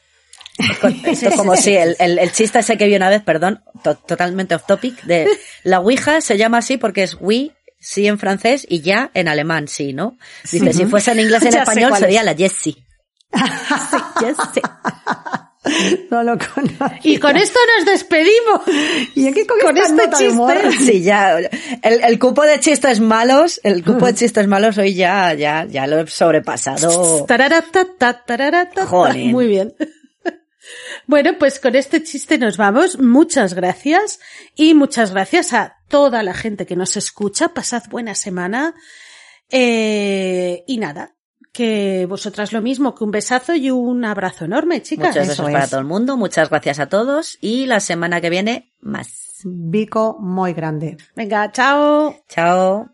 <laughs> Esto es como si el, el, el chiste ese que vi una vez, perdón, to- totalmente off topic, de <laughs> la Ouija se llama así porque es oui, sí en francés y ya en alemán, sí, ¿no? Dice, si fuese en inglés y en <laughs> Ya español sería es. la Jessie. Jessie. <laughs> No lo conozco. Y con esto nos despedimos. ¿Y qué con, con este humor? chiste? <laughs> Sí, ya, el, el cupo de chistes malos, el cupo de chistes malos hoy ya, ya, ya lo he sobrepasado. Jolín. Muy bien. <laughs> Bueno, pues con este chiste nos vamos. Muchas gracias. Y muchas gracias a toda la gente que nos escucha. Pasad buena semana. Eh, y nada, que vosotras lo mismo, que un besazo y un abrazo enorme, chicas. Besos Eso para todo el mundo, muchas gracias a todos y la semana que viene más. Vico muy grande. Venga, chao. Chao.